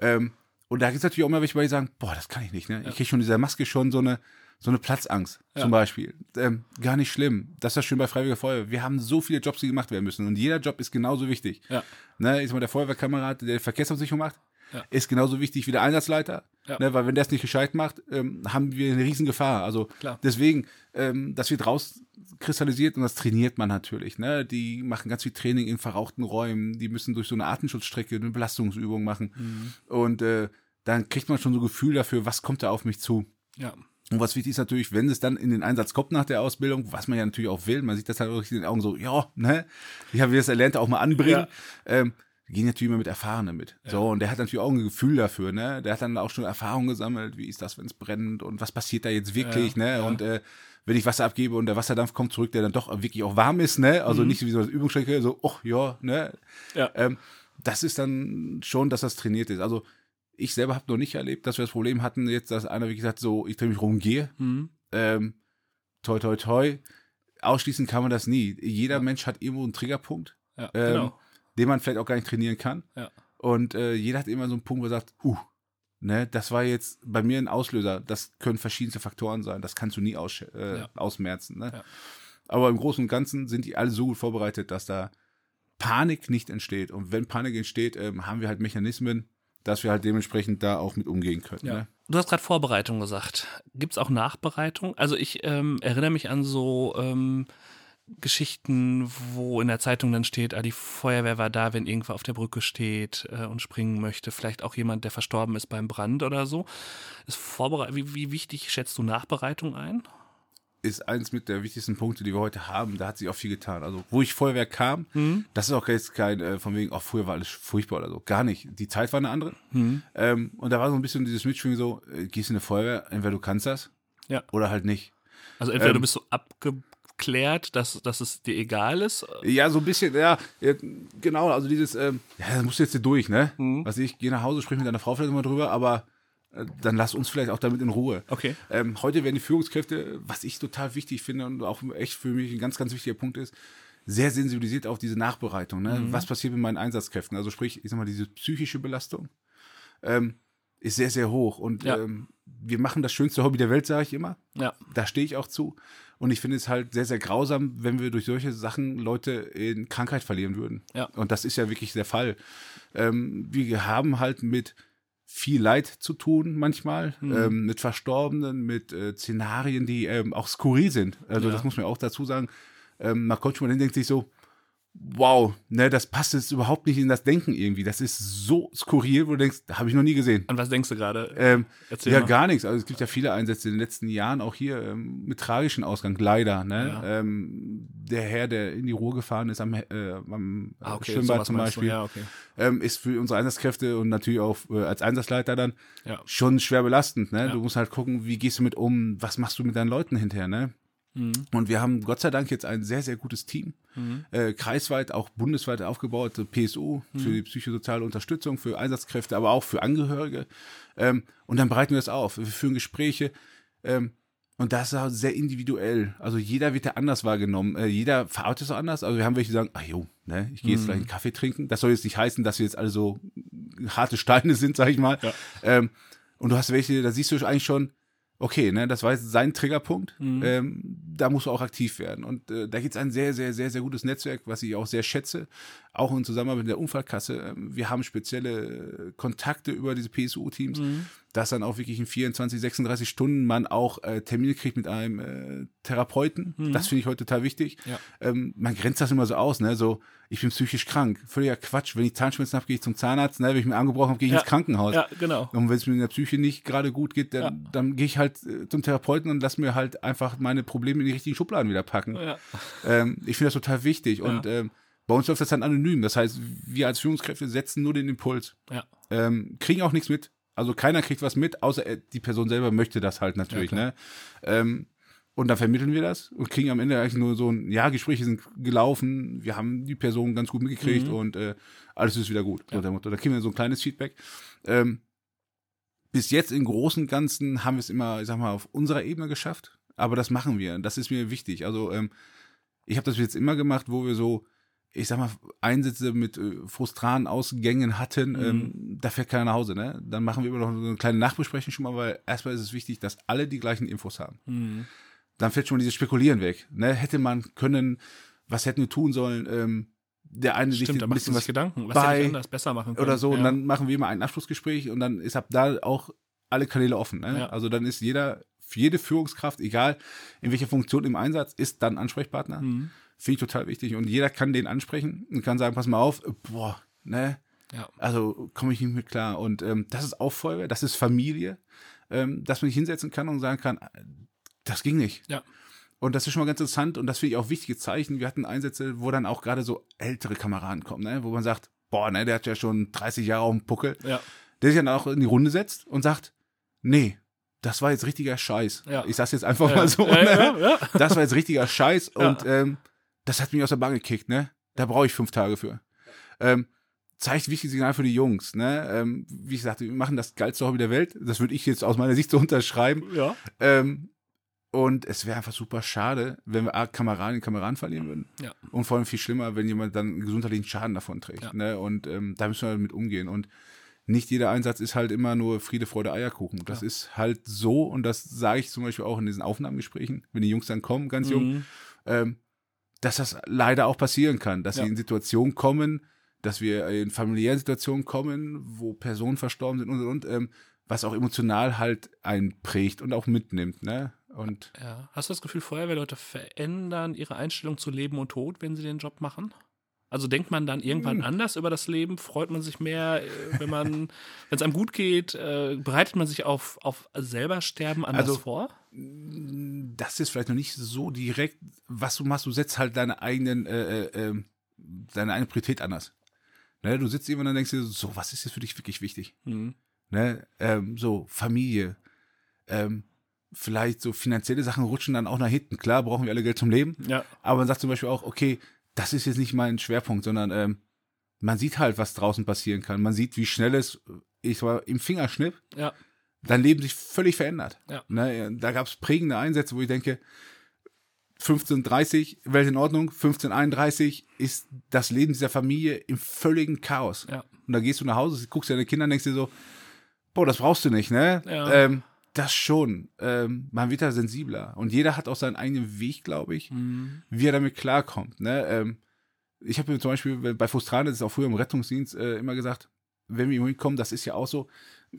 Ähm, und da gibt es natürlich auch immer welche, die sagen, boah, das kann ich nicht. Ne? Ja. Ich kriege schon dieser Maske schon so eine, so eine Platzangst Ja. zum Beispiel. Ähm, gar nicht schlimm. Das ist das schön bei Freiwilliger Feuerwehr. Wir haben so viele Jobs, die gemacht werden müssen. Und jeder Job ist genauso wichtig. Ja. Ne, sag mal, der Feuerwehrkamerad, der Verkehrsversicherung macht, Ja. ist genauso wichtig wie der Einsatzleiter. Ja. Ne, weil wenn der es nicht gescheit macht, ähm, haben wir eine riesen Gefahr. Also Klar. deswegen, ähm, das wird rauskristallisiert und das trainiert man natürlich. Ne? Die machen ganz viel Training in verrauchten Räumen, die müssen durch so eine Artenschutzstrecke eine Belastungsübung machen. Mhm. Und äh, dann kriegt man schon so ein Gefühl dafür, was kommt da auf mich zu. Ja. Und was wichtig ist natürlich, wenn es dann in den Einsatz kommt nach der Ausbildung, was man ja natürlich auch will, man sieht das halt auch richtig in den Augen so, ja, ne, ich habe das erlernt auch mal anbringen. Ähm, wir gehen natürlich immer mit Erfahrenen mit. So, und der hat natürlich auch ein Gefühl dafür, ne? Der hat dann auch schon Erfahrung gesammelt, wie ist das, wenn es brennt und was passiert da jetzt wirklich, Ja, ne? ja. Und äh, wenn ich Wasser abgebe und der Wasserdampf kommt zurück, der dann doch wirklich auch warm ist, ne? Also Mhm. nicht wie so eine Übungsstrecke, so, oh ja, ne? Ja. Ähm, das ist dann schon, dass das trainiert ist. Also ich selber habe noch nicht erlebt, dass wir das Problem hatten, jetzt, dass einer, wie gesagt, so, ich drehe mich rum gehe. Mhm. Ähm, toi, toi, toi. Ausschließen kann man das nie. Jeder Mensch hat irgendwo einen Triggerpunkt, Ja, Ähm, genau. Den man vielleicht auch gar nicht trainieren kann. Ja. Und äh, jeder hat immer so einen Punkt, wo er sagt, huh, ne, das war jetzt bei mir ein Auslöser. Das können verschiedenste Faktoren sein. Das kannst du nie aus, äh, Ja. ausmerzen. Ne? Ja. Aber im Großen und Ganzen sind die alle so gut vorbereitet, dass da Panik nicht entsteht. Und wenn Panik entsteht, ähm, haben wir halt Mechanismen, dass wir halt dementsprechend da auch mit umgehen können. Ja. Ne? Du hast gerade Vorbereitung gesagt. Gibt es auch Nachbereitung? Also ich ähm, erinnere mich an so ähm, Geschichten, wo in der Zeitung dann steht, ah, die Feuerwehr war da, wenn irgendwer auf der Brücke steht äh, und springen möchte. Vielleicht auch jemand, der verstorben ist beim Brand oder so. Ist wie, wie wichtig schätzt du Nachbereitung ein? ist eins mit der wichtigsten Punkte, die wir heute haben. Da hat sich auch viel getan. Also, wo ich Feuerwehr kam, das ist auch jetzt kein, äh, von wegen, auch früher war alles furchtbar oder so. Gar nicht. Die Zeit war eine andere. Ähm, und da war so ein bisschen dieses Mitschwingen so, äh, gehst in eine Feuerwehr, entweder du kannst das Ja. oder halt nicht. Also entweder Ähm, du bist so abgeklärt, dass, dass es dir egal ist. Ja, so ein bisschen, ja, ja genau, also dieses, ähm, ja, das musst du jetzt hier durch, ne? Mhm. Was ich, geh nach Hause, sprich mit deiner Frau vielleicht mal drüber, aber äh, dann lass uns vielleicht auch damit in Ruhe. Okay. Ähm, heute werden die Führungskräfte, was ich total wichtig finde und auch echt für mich ein ganz, ganz wichtiger Punkt ist, sehr sensibilisiert auf diese Nachbereitung. Ne? Mhm. Was passiert mit meinen Einsatzkräften? Also sprich, ich sag mal, diese psychische Belastung ähm, ist sehr, sehr hoch. Und Ja. ähm, wir machen das schönste Hobby der Welt, sage ich immer. Ja. Da stehe ich auch zu. Und ich finde es halt sehr, sehr grausam, wenn wir durch solche Sachen Leute in Krankheit verlieren würden. Ja. Und das ist ja wirklich der Fall. Ähm, wir haben halt mit viel Leid zu tun manchmal, Mhm. ähm, mit Verstorbenen, mit äh, Szenarien, die ähm, auch skurril sind. Also Ja. das muss man auch dazu sagen. Man kommt schon mal hin, denkt sich so, wow, ne, das passt jetzt überhaupt nicht in das Denken irgendwie. Das ist so skurril, wo du denkst, habe ich noch nie gesehen. An was denkst du gerade? Ähm, ja, mal. gar nichts. Also es gibt ja viele Einsätze in den letzten Jahren, auch hier ähm, mit tragischem Ausgang, leider. Ne? Ja. Ähm, der Herr, der in die Ruhr gefahren ist am, äh, am Ah, okay, Schwimmbad zum. Beispiel, Ja, okay. ähm, ist für unsere Einsatzkräfte und natürlich auch äh, als Einsatzleiter dann Ja. schon schwer belastend. Ne? Du musst halt gucken, wie gehst du mit um, was machst du mit deinen Leuten hinterher. Ne? Mhm. Und wir haben Gott sei Dank jetzt ein sehr, sehr gutes Team, äh, kreisweit, auch bundesweit aufgebaut, äh, PSU für die psychosoziale Unterstützung, für Einsatzkräfte, aber auch für Angehörige. Ähm, und dann bereiten wir das auf. Wir führen Gespräche. Ähm, und das ist auch sehr individuell. Also jeder wird ja anders wahrgenommen. Äh, jeder verarbeitet es auch anders. Also wir haben welche, die sagen, ach jo, ne, ich gehe jetzt gleich einen Kaffee trinken. Das soll jetzt nicht heißen, dass wir jetzt alle so harte Steine [laughs] sind, sag ich mal. Ja. Ähm, und du hast welche, da siehst du eigentlich schon, okay, ne, das war jetzt sein Triggerpunkt. Ähm, da musst du auch aktiv werden. Und äh, da gibt es ein sehr, sehr, sehr, sehr gutes Netzwerk, was ich auch sehr schätze, auch in Zusammenarbeit mit der Unfallkasse. Ähm, wir haben spezielle äh, Kontakte über diese PSU-Teams, dass dann auch wirklich in 24, 36 Stunden man auch äh, Termine kriegt mit einem äh, Therapeuten. Das finde ich heute total wichtig. Ja. Ähm, man grenzt das immer so aus, ne? So, ich bin psychisch krank. Völliger Quatsch. Wenn ich Zahnschmerzen habe, gehe ich zum Zahnarzt. Ne? Wenn ich mir angebrochen habe, gehe ich Ja. ins Krankenhaus. Ja, genau. Und wenn es mir in der Psyche nicht gerade gut geht, dann, dann gehe ich halt äh, zum Therapeuten und lass mir halt einfach meine Probleme in die richtigen Schubladen wieder packen. Ja. Ähm, ich finde das total wichtig. Und ähm, bei uns läuft das dann anonym. Das heißt, wir als Führungskräfte setzen nur den Impuls. Ja. Ähm, kriegen auch nichts mit. Also keiner kriegt was mit, außer er, die Person selber möchte das halt natürlich. Ja, ne? ähm, und dann vermitteln wir das und kriegen am Ende eigentlich nur so ein, ja, Gespräche sind gelaufen, wir haben die Person ganz gut mitgekriegt und äh, alles ist wieder gut. So der Motto. Da kriegen wir so ein kleines Feedback. Ähm, bis jetzt im Großen und Ganzen haben wir es immer, ich sag mal, auf unserer Ebene geschafft. Aber das machen wir. Das ist mir wichtig. Also ähm, ich habe das jetzt immer gemacht, wo wir so, ich sag mal, Einsätze mit äh, frustranen Ausgängen hatten. Ähm, da fährt keiner nach Hause. Ne? Dann machen wir immer noch so eine kleine Nachbesprechung schon mal, weil erstmal ist es wichtig, dass alle die gleichen Infos haben. Mhm. Dann fällt schon mal dieses Spekulieren weg. Ne? Hätte man können, was hätten wir tun sollen? Ähm, der eine Stimmt, sich da ein bisschen was Gedanken. Was bei- hätte anders besser machen können? oder so Ja. und dann machen wir immer ein Abschlussgespräch und dann ist ab da auch alle Kanäle offen. Ne? Ja. Also dann ist jeder, jede Führungskraft, egal in welcher Funktion im Einsatz, ist dann Ansprechpartner. Mhm. Finde ich total wichtig und jeder kann den ansprechen und kann sagen, pass mal auf, boah, ne, Ja. also komme ich nicht mit klar und ähm, das ist auch Feuerwehr, das ist Familie, ähm, dass man sich hinsetzen kann und sagen kann, das ging nicht. Ja. Und das ist schon mal ganz interessant und das finde ich auch wichtige Zeichen. Wir hatten Einsätze, wo dann auch gerade so ältere Kameraden kommen, ne? wo man sagt, boah, ne, der hat ja schon 30 Jahre auf dem Puckel, Ja. der sich dann auch in die Runde setzt und sagt, nee, das war jetzt richtiger Scheiß. Ja. Ich sag's jetzt einfach Ja. mal so. Ne? Das war jetzt richtiger Scheiß und ähm, das hat mich aus der Bahn gekickt, ne? Da brauche ich fünf Tage für. Ähm, zeigt wichtiges Signal für die Jungs, ne? Ähm, wie ich sagte, wir machen das geilste Hobby der Welt. Das würde ich jetzt aus meiner Sicht so unterschreiben. ja. Ähm, und es wäre einfach super schade, wenn wir A, Kameraden Kameraden verlieren würden. Ja. Und vor allem viel schlimmer, wenn jemand dann einen gesundheitlichen Schaden davon trägt. Ja. Ne? Und ähm, da müssen wir mit umgehen. Und nicht jeder Einsatz ist halt immer nur Friede, Freude, Eierkuchen. Das Ja. ist halt so, und das sage ich zum Beispiel auch in diesen Aufnahmegesprächen, wenn die Jungs dann kommen, ganz jung, Mhm. ähm, dass das leider auch passieren kann, dass Ja. sie in Situationen kommen, dass wir in familiären Situationen kommen, wo Personen verstorben sind und und und, ähm, was auch emotional halt einen prägt und auch mitnimmt, ne? Und Ja. Hast du das Gefühl, Feuerwehrleute verändern ihre Einstellung zu Leben und Tod, wenn sie den Job machen? Also denkt man dann irgendwann Hm. anders über das Leben? Freut man sich mehr, äh, wenn man, [laughs] wenn es einem gut geht? Äh, bereitet man sich auf, auf selber Sterben anders Also, vor? das ist vielleicht noch nicht so direkt, was du machst. Du setzt halt deine eigenen, äh, äh, ähm, deine eigene Priorität anders. Ne? Du sitzt irgendwann und denkst dir so, was ist jetzt für dich wirklich wichtig? Mhm. Ne? Ähm, so, Familie, ähm, vielleicht so finanzielle Sachen rutschen dann auch nach hinten. Klar, brauchen wir alle Geld zum Leben. Ja. Aber man sagt zum Beispiel auch, okay, das ist jetzt nicht mein Schwerpunkt, sondern ähm, man sieht halt, was draußen passieren kann. Man sieht, wie schnell es, ich war im Fingerschnipp, Ja. dein Leben sich völlig verändert. Ja. Ne, da gab es prägende Einsätze, wo ich denke, 1530, Welt in Ordnung, 1531 ist das Leben dieser Familie im völligen Chaos. Ja. Und da gehst du nach Hause, guckst dir deine Kinder und denkst dir so, boah, das brauchst du nicht, ne? Ja. Ähm, das schon. Ähm, man wird da sensibler. Und jeder hat auch seinen eigenen Weg, glaube ich, Mhm. wie er damit klarkommt. Ne? Ähm, ich habe mir zum Beispiel bei Frustrane, das ist auch früher im Rettungsdienst, äh, immer gesagt, wenn wir irgendwo kommen, das ist ja auch so,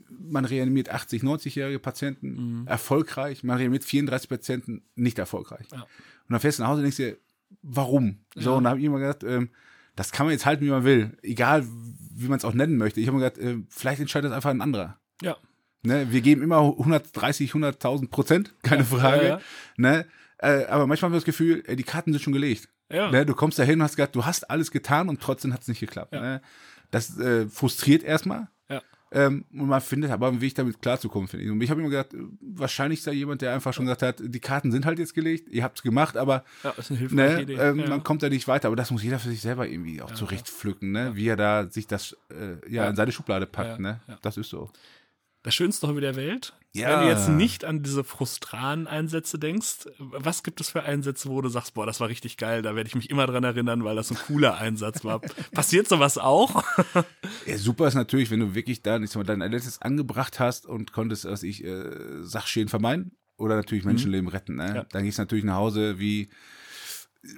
man reanimiert 80, 90-jährige Patienten Mhm. erfolgreich, man reanimiert 34 Patienten nicht erfolgreich. Ja. Und dann fährst du nach Hause und denkst dir, warum? So, Ja. und da habe ich immer gedacht, ähm, das kann man jetzt halten, wie man will, egal wie man es auch nennen möchte. Ich habe mir gedacht, äh, vielleicht entscheidet das einfach ein anderer. Ja. Ne, wir geben immer 130, 100.000 Prozent, keine Frage. ja, ja. Ne? Äh, aber manchmal haben wir das Gefühl, äh, die Karten sind schon gelegt. Ja. Ne? Du kommst dahin und hast gesagt, du hast alles getan und trotzdem hat es nicht geklappt. Ja. Ne? Das äh, frustriert erstmal. Ja. Ähm, und man findet aber einen Weg, damit klarzukommen, finde ich. Und ich habe immer gedacht, wahrscheinlich ist da jemand, der einfach schon gesagt hat, die Karten sind halt jetzt gelegt, ihr habt es gemacht, aber Ja, ne, ähm, ja. man kommt da nicht weiter. Aber das muss jeder für sich selber irgendwie auch zurechtpflücken, ne? wie er da sich das äh, ja, Ja. in seine Schublade packt. Ja, Ne? ja. Das ist so. Das schönste Hobby der Welt. Ja. Wenn du jetzt nicht an diese frustranen Einsätze denkst, was gibt es für Einsätze, wo du sagst, boah, das war richtig geil, da werde ich mich immer dran erinnern, weil das ein cooler Einsatz war. [laughs] Passiert sowas auch? Ja, super ist natürlich, wenn du wirklich da ich sag mal, dein letztes angebracht hast und konntest, was ich, äh, Sachschäden vermeiden oder natürlich Menschenleben retten. Ne? Mhm. Ja. Dann gehst du natürlich nach Hause wie,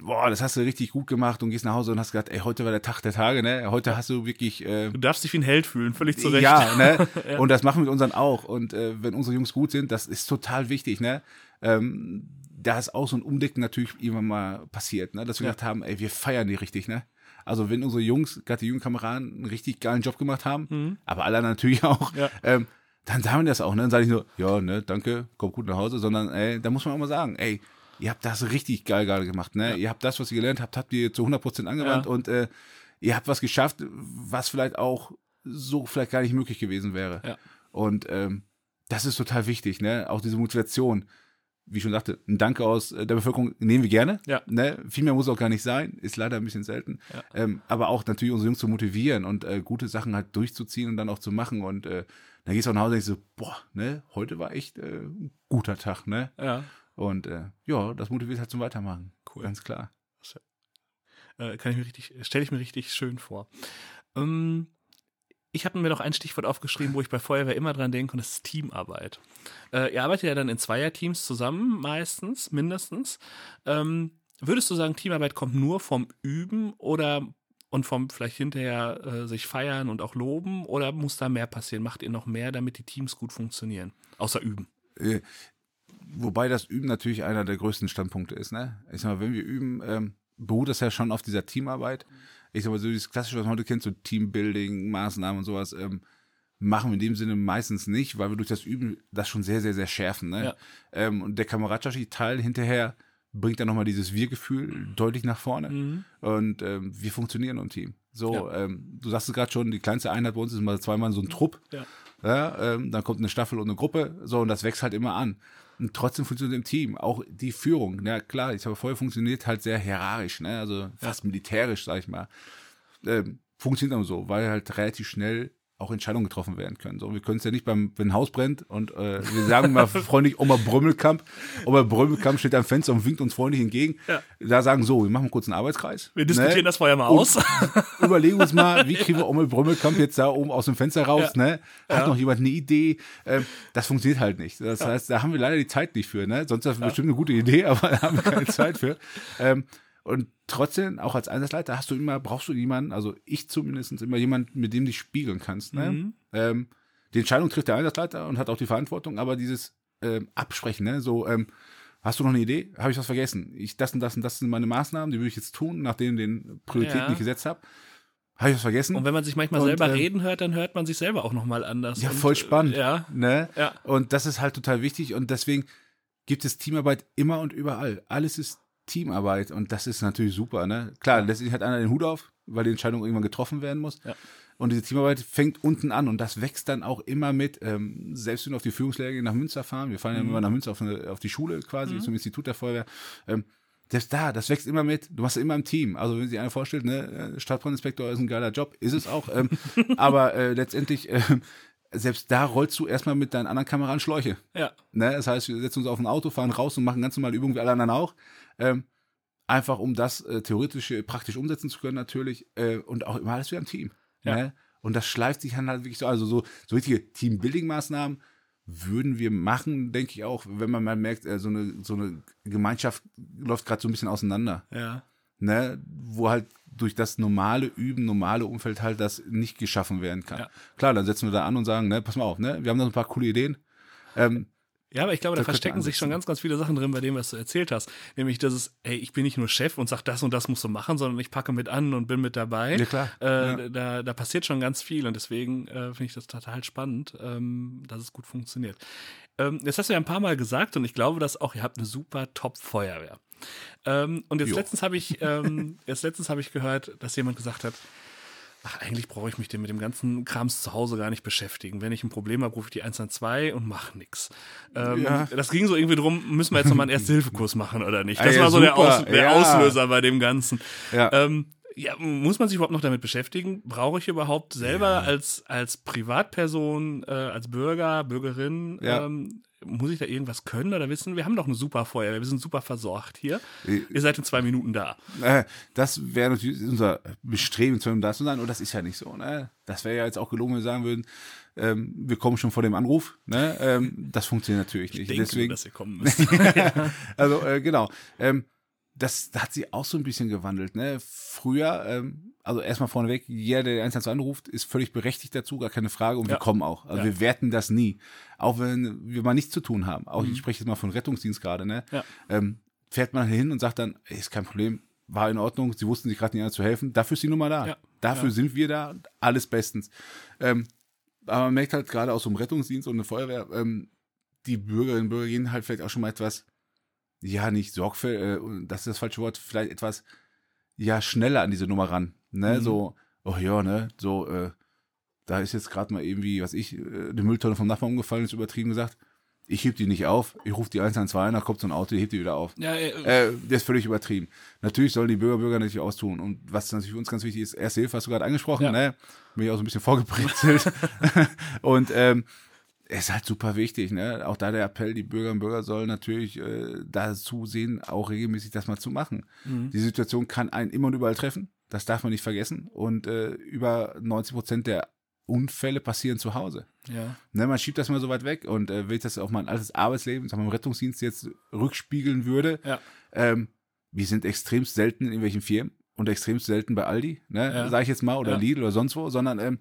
boah, das hast du richtig gut gemacht und gehst nach Hause und hast gesagt, ey, heute war der Tag der Tage, ne? Heute hast du wirklich äh, Du darfst dich wie ein Held fühlen, völlig zu Recht. ja, ne? [laughs] Und das machen wir mit unseren auch. Und äh, wenn unsere Jungs gut sind, das ist total wichtig, ne? Ähm, da ist auch so ein Umdenken natürlich irgendwann mal passiert, ne? Dass wir Ja. gedacht haben, ey, wir feiern die richtig, ne? Also wenn unsere Jungs, gerade die jungen Kameraden, einen richtig geilen Job gemacht haben, aber alle natürlich [laughs] auch, Mhm. Ja. ähm, dann sagen wir das auch, ne? Dann sage ich nur, ja, ne, danke, komm gut nach Hause, sondern ey, da muss man auch mal sagen, ey, ihr habt das richtig geil gerade gemacht, ne? Ihr habt das, was ihr gelernt habt, habt ihr zu 100% angewandt Ja. und äh, ihr habt was geschafft, was vielleicht auch so vielleicht gar nicht möglich gewesen wäre. Ja. Und ähm, das ist total wichtig, ne? Auch diese Motivation. Wie ich schon sagte, ein Danke aus äh, der Bevölkerung nehmen wir gerne. Ja. Ne? Viel mehr muss auch gar nicht sein, ist leider ein bisschen selten. Ja. Ähm, aber auch natürlich unsere Jungs zu motivieren und äh, gute Sachen halt durchzuziehen und dann auch zu machen. Und äh, dann gehst du auch nach Hause und denkst so, boah, ne, heute war echt äh, ein guter Tag, ne? Ja, Und äh, ja, das motiviert halt zum Weitermachen. Cool. Ganz klar. äh, kann ich mir richtig, stelle ich mir richtig schön vor. Ähm, ich habe mir noch ein Stichwort aufgeschrieben, wo ich bei Feuerwehr immer dran denke, und das ist Teamarbeit. Äh, ihr arbeitet ja dann in Zweierteams zusammen, meistens, mindestens. Ähm, würdest du sagen, Teamarbeit kommt nur vom Üben oder und vom vielleicht hinterher äh, sich feiern und auch loben oder muss da mehr passieren? Macht ihr noch mehr, damit die Teams gut funktionieren? Außer üben. Wobei das Üben natürlich einer der größten Standpunkte ist, ne? Ich sag mal, wenn wir üben, ähm, beruht das ja schon auf dieser Teamarbeit. Ich sag mal, so dieses klassische, was man heute kennt, so Teambuilding, Maßnahmen und sowas, ähm, machen wir in dem Sinne meistens nicht, weil wir durch das Üben das schon sehr, sehr, sehr schärfen, ne? Ja. Ähm, und der kameradschaftliche Teil hinterher bringt dann nochmal dieses Wir-Gefühl deutlich nach vorne. Mhm. Und ähm, wir funktionieren im Team. So, Ja. ähm, du sagst es gerade schon, die kleinste Einheit bei uns ist mal zweimal so ein Trupp. Ja. Ja, ähm, dann kommt eine Staffel und eine Gruppe, so und das wächst halt immer an. Und trotzdem funktioniert im Team auch die Führung. Ja klar, ich habe vorher funktioniert halt sehr hierarchisch, ne? also fast militärisch, sag ich mal. Ähm, funktioniert aber so, weil halt relativ schnell auch Entscheidungen getroffen werden können. So, wir können es ja nicht beim, wenn ein Haus brennt und äh, wir sagen mal [laughs] freundlich Oma Brümmelkamp, Oma Brümmelkamp steht am Fenster und winkt uns freundlich entgegen. Ja. Da sagen so, wir machen kurz einen Arbeitskreis. Wir diskutieren ne? das vorher mal Und aus. [laughs] Überlegen uns mal, wie kriegen wir Ommel Brümmelkamp jetzt da oben aus dem Fenster raus, Ja. ne? Hat Ja. noch jemand eine Idee? Ähm, das funktioniert halt nicht. Das heißt, da haben wir leider die Zeit nicht für, ne? Sonst ist das bestimmt eine gute Idee, aber [laughs] da haben wir keine Zeit für. Ähm, und trotzdem, auch als Einsatzleiter, hast du immer, brauchst du jemanden, also ich zumindest immer jemanden, mit dem du dich spiegeln kannst, ne? Mhm. Ähm, die Entscheidung trifft der Einsatzleiter und hat auch die Verantwortung, aber dieses ähm, Absprechen, ne? So, ähm, hast du noch eine Idee? Habe ich was vergessen? Ich, das und das und das sind meine Maßnahmen, die würde ich jetzt tun, nachdem ich den Prioritäten, Ja. die ich gesetzt habe. Habe ich was vergessen? Und wenn man sich manchmal Und, selber ähm, reden hört, dann hört man sich selber auch nochmal anders. Ja, und, voll spannend. äh, Ja, Ne? Ja. Und das ist halt total wichtig und deswegen gibt es Teamarbeit immer und überall. Alles ist Teamarbeit und das ist natürlich super. Ne? Klar, letztlich hat einer den Hut auf, weil die Entscheidung irgendwann getroffen werden muss. Ja. Und diese Teamarbeit fängt unten an und das wächst dann auch immer mit, ähm, selbst wenn wir auf die Führungslehrgänge nach Münster fahren, wir fahren ja immer nach Münster auf, eine, auf die Schule quasi, zum Institut der Feuerwehr, ähm, selbst da, das wächst immer mit, du machst immer im Team. Also wenn sich einer vorstellt, ne, äh, Stadtbrandinspektor ist ein geiler Job, ist es auch, ähm, [laughs] aber äh, letztendlich, ähm, selbst da rollst du erstmal mit deinen anderen Kameraden Schläuche. Ja. Ne? Das heißt, wir setzen uns auf ein Auto, fahren raus und machen ganz normale Übungen wie alle anderen auch. Ähm, einfach um das äh, theoretisch praktisch umsetzen zu können natürlich äh, und auch immer alles wieder im Team. Ja. Ne? Und das schleift sich dann halt wirklich so, also so, so richtige Teambuilding-Maßnahmen würden wir machen, denke ich auch, wenn man mal merkt, äh, so, eine, so eine Gemeinschaft läuft gerade so ein bisschen auseinander. Ja. Ne? Wo halt durch das normale Üben, normale Umfeld halt das nicht geschaffen werden kann. Ja. Klar, dann setzen wir da an und sagen, ne, pass mal auf, ne, wir haben da ein paar coole Ideen. Ähm, Ja, aber ich glaube, da Das verstecken sich schon ganz, ganz viele Sachen drin bei dem, was du erzählt hast. Nämlich, dass es, ey, ich bin nicht nur Chef und sag, das und das musst du machen, sondern ich packe mit an und bin mit dabei. Ja, klar. Äh, Ja. da, da passiert schon ganz viel und deswegen äh, finde ich das total spannend, ähm, dass es gut funktioniert. Ähm, jetzt hast du ja ein paar Mal gesagt und ich glaube, dass auch, ihr habt eine super Top-Feuerwehr. Ähm, und jetzt Jo. letztens habe ich, ähm, [laughs] jetzt letztens habe ich gehört, dass jemand gesagt hat, Ach, eigentlich brauche ich mich denn mit dem ganzen Krams zu Hause gar nicht beschäftigen. Wenn ich ein Problem habe, rufe ich die 112 und mache nix. Ähm, Ja. Das ging so irgendwie drum, müssen wir jetzt nochmal einen Erste-Hilfe-Kurs machen oder nicht? Ah, Das ja, war so der. Aus, der Ja. Auslöser bei dem Ganzen. ja. Ähm, ja, muss man sich überhaupt noch damit beschäftigen? Brauche ich überhaupt selber als, als Privatperson, äh, als Bürger, Bürgerin, ähm, muss ich da irgendwas können oder wissen? Wir haben doch eine super Feuerwehr, wir sind super versorgt hier. Äh, Ihr seid in zwei Minuten da. Äh, das wäre natürlich unser Bestreben, zu da zu sein, und das ist ja nicht so. Ne? Das wäre ja jetzt auch gelungen, wenn wir sagen würden, ähm, wir kommen schon vor dem Anruf. Ne? Ähm, das funktioniert natürlich nicht. Ich denke, Deswegen, dass ihr kommen müsst. [laughs] also äh, genau. Ähm, das hat sich auch so ein bisschen gewandelt. Ne? Früher, ähm, also erstmal vorneweg, jeder, der 112 anruft, ist völlig berechtigt dazu, gar keine Frage. Und Ja. wir kommen auch. Also Ja. wir werten das nie. Auch wenn wir mal nichts zu tun haben. Auch ich spreche jetzt mal von Rettungsdienst gerade. Ne? Mhm. Ja. Ähm, fährt man hin und sagt dann, ey, ist kein Problem, war in Ordnung, sie wussten sich gerade nicht anders zu helfen. Dafür ist die Nummer da. Ja. Dafür sind wir da. Alles bestens. Ähm, aber man merkt halt gerade aus so einem Rettungsdienst und eine Feuerwehr, ähm, die Bürgerinnen und Bürger gehen halt vielleicht auch schon mal etwas, ja, nicht sorgfältig, äh, das ist das falsche Wort, vielleicht etwas, ja, schneller an diese Nummer ran. Ne, Mhm. so, oh ja, ne, so, äh, da ist jetzt gerade mal irgendwie, was ich, äh, eine Mülltonne vom Nachbarn umgefallen, ist übertrieben gesagt. Ich heb die nicht auf, ich rufe die 112 an, da kommt so ein Auto, die hebt die wieder auf. Ja, äh, Äh, der ist völlig übertrieben. Natürlich sollen die Bürger Bürger natürlich austun. Und was natürlich für uns ganz wichtig ist, Erste Hilfe hast du gerade angesprochen, Ja. ne? Bin ich auch so ein bisschen vorgebrezelt. [laughs] und ähm, ist halt super wichtig, ne? Auch da der Appell, die Bürger und Bürger sollen natürlich äh, dazu sehen, auch regelmäßig das mal zu machen. Mhm. Die Situation kann einen immer und überall treffen. Das darf man nicht vergessen. Und äh, über 90 Prozent der Unfälle passieren zu Hause. ja. Ne, man schiebt das mal so weit weg und äh, wenn ich das auf mein altes Arbeitsleben, sagen wir mal, im Rettungsdienst jetzt rückspiegeln würde, Ja. ähm, wir sind extremst selten in irgendwelchen Firmen und extremst selten bei Aldi, ne, Ja. sage ich jetzt mal, oder Ja. Lidl oder sonst wo, sondern ähm,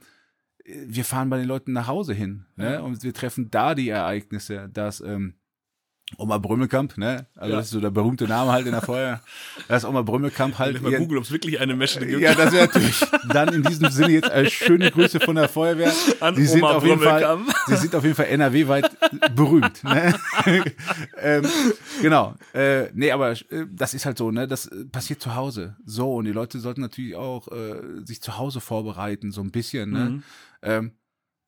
wir fahren bei den Leuten nach Hause hin ne, und wir treffen da die Ereignisse, dass ähm, Oma Brümmelkamp, ne? Also Ja. das ist so der berühmte Name halt in der Feuer. [laughs] Das Oma Brümmelkamp halt. Halt mal ihren- googeln, ob es wirklich eine Meschede gibt. ja, das wäre natürlich dann in diesem Sinne jetzt als schöne Grüße von der Feuerwehr. [laughs] An Sie sind Oma auf jeden Fall, [laughs] sie sind auf jeden Fall NRW-weit berühmt. Ne? ähm, genau. Äh, nee, aber äh, das ist halt so, ne? Das äh, passiert zu Hause. So, und die Leute sollten natürlich auch äh, sich zu Hause vorbereiten, so ein bisschen, ne? Mhm. Ähm,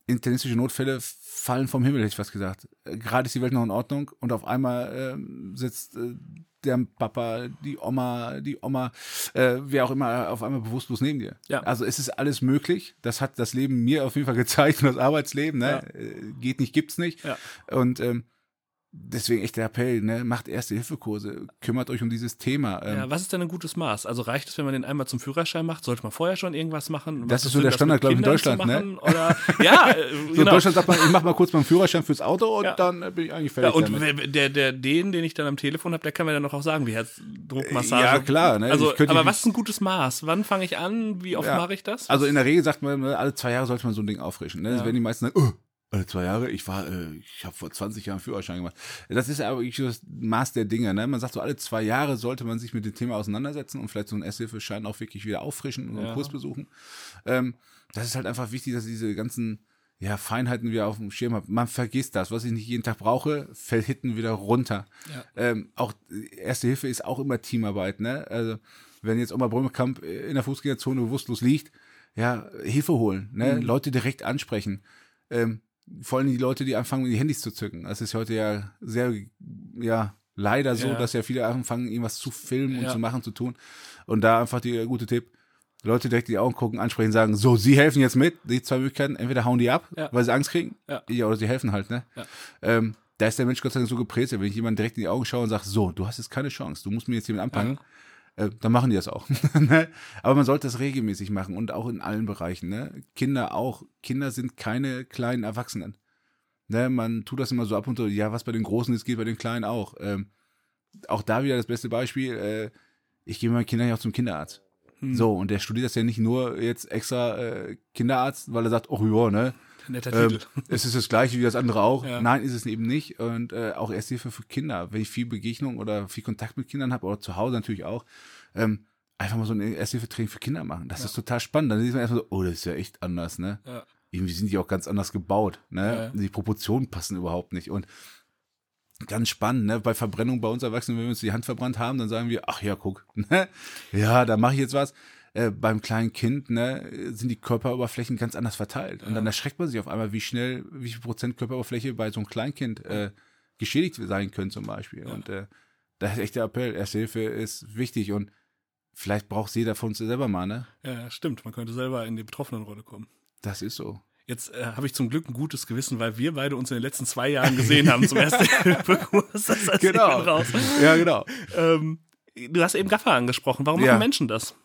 internistische Notfälle fallen vom Himmel, hätte ich fast gesagt. Äh, Gerade ist die Welt noch in Ordnung und auf einmal ähm, sitzt äh, der Papa, die Oma, die Oma, äh, wer auch immer, auf einmal bewusstlos neben dir. Ja. Also es ist alles möglich. Das hat das Leben mir auf jeden Fall [laughs] gezeigt und das Arbeitsleben. Ne? Ja. Äh, Geht nicht, gibt's nicht. Ja. Und ähm, deswegen echt der Appell, ne? macht Erste-Hilfe-Kurse, kümmert euch um dieses Thema. Ähm, Ja, was ist denn ein gutes Maß? Also reicht es, wenn man den einmal zum Führerschein macht? Sollte man vorher schon irgendwas machen? Das ist so der Standard, mit glaub ich, in Deutschland, ne? Oder, ja, [laughs] äh, so in genau. Deutschland sagt man, ich mach mal kurz meinen Führerschein fürs Auto und Ja. dann bin ich eigentlich Ja, fertig. und damit. der, der, den, den ich dann am Telefon habe, der kann mir dann noch auch sagen, wie Herzdruckmassage. Ja, klar, ne? Also, aber was ist ein gutes Maß? Wann fange ich an? Wie oft Ja. mache ich das? Also in der Regel sagt man, ne, alle zwei Jahre sollte man so ein Ding auffrischen. Ne? Ja. Das werden die meisten sagen, oh, zwei Jahre, ich war, äh, ich habe vor 20 Jahren Führerschein gemacht. Das ist aber wirklich so das Maß der Dinge. Ne? Man sagt so, alle zwei Jahre sollte man sich mit dem Thema auseinandersetzen und vielleicht so einen Esshilfeschein auch wirklich wieder auffrischen und Ja. einen Kurs besuchen. Ähm, das ist halt einfach wichtig, dass diese ganzen ja, Feinheiten wieder auf dem Schirm habe. Man vergisst das, was ich nicht jeden Tag brauche, fällt hinten wieder runter. Ja. Ähm, auch Erste Hilfe ist auch immer Teamarbeit, ne? Also wenn jetzt Oma Brömekamp in der Fußgängerzone bewusstlos liegt, ja, Hilfe holen, ne? Mhm. Leute direkt ansprechen. Ähm, vor allem die Leute, die anfangen, die Handys zu zücken. Das ist heute ja sehr, ja, leider so, Ja. dass ja viele anfangen, irgendwas zu filmen und Ja. zu machen, zu tun. Und da einfach die gute Tipp, Leute direkt in die Augen gucken, ansprechen, sagen, so, sie helfen jetzt mit. Die zwei Möglichkeiten, entweder hauen die ab, Ja. weil sie Angst kriegen, Ja. oder sie helfen halt, ne? Ja. Ähm, da ist der Mensch Gott sei Dank so geprägt, wenn ich jemand direkt in die Augen schaue und sage, so, du hast jetzt keine Chance, du musst mir jetzt jemand anpacken, äh, dann machen die das auch. [laughs] Ne? Aber man sollte das regelmäßig machen und auch in allen Bereichen. Ne? Kinder auch. Kinder sind keine kleinen Erwachsenen. Ne? Man tut das immer so ab und zu, ja, was bei den Großen ist, geht bei den Kleinen auch. Ähm, auch da wieder das beste Beispiel, äh, ich gehe mit meinen Kindern ja auch zum Kinderarzt. Hm. So, und der studiert das ja nicht nur jetzt extra äh, Kinderarzt, weil er sagt, oh ja, ne, Netter ähm, Titel. [laughs] es ist das gleiche wie das andere auch. Ja. Nein, ist es eben nicht. Und äh, auch Ersthilfe für Kinder. Wenn ich viel Begegnung oder viel Kontakt mit Kindern habe, oder zu Hause natürlich auch, ähm, einfach mal so ein Ersthilfetraining für Kinder machen. Das Ja. ist total spannend. Dann sieht man erstmal so, oh, das ist ja echt anders, ne? Ja. Irgendwie sind die auch ganz anders gebaut, ne? Die Proportionen passen überhaupt nicht. Und ganz spannend, ne? Bei Verbrennung bei uns Erwachsenen, wenn wir uns die Hand verbrannt haben, dann sagen wir, ach ja, guck, [laughs] ne? Ja, da mache ich jetzt was. Äh, beim kleinen Kind ne, sind die Körperoberflächen ganz anders verteilt. Und dann erschreckt man sich auf einmal, wie schnell, wie viel Prozent Körperoberfläche bei so einem Kleinkind äh, geschädigt sein können zum Beispiel. Und äh, da ist echt der Appell, Erste Hilfe ist wichtig und vielleicht braucht jeder von uns selber mal, ne? ja, stimmt. Man könnte selber in die Betroffenenrolle kommen. Das ist so. Jetzt äh, habe ich zum Glück ein gutes Gewissen, weil wir beide uns in den letzten zwei Jahren gesehen haben zum ersten Hilfekurs. [laughs] Das heißt, bin raus. Ja, genau. Ähm, du hast eben Gaffer angesprochen. Warum Ja. machen Menschen das?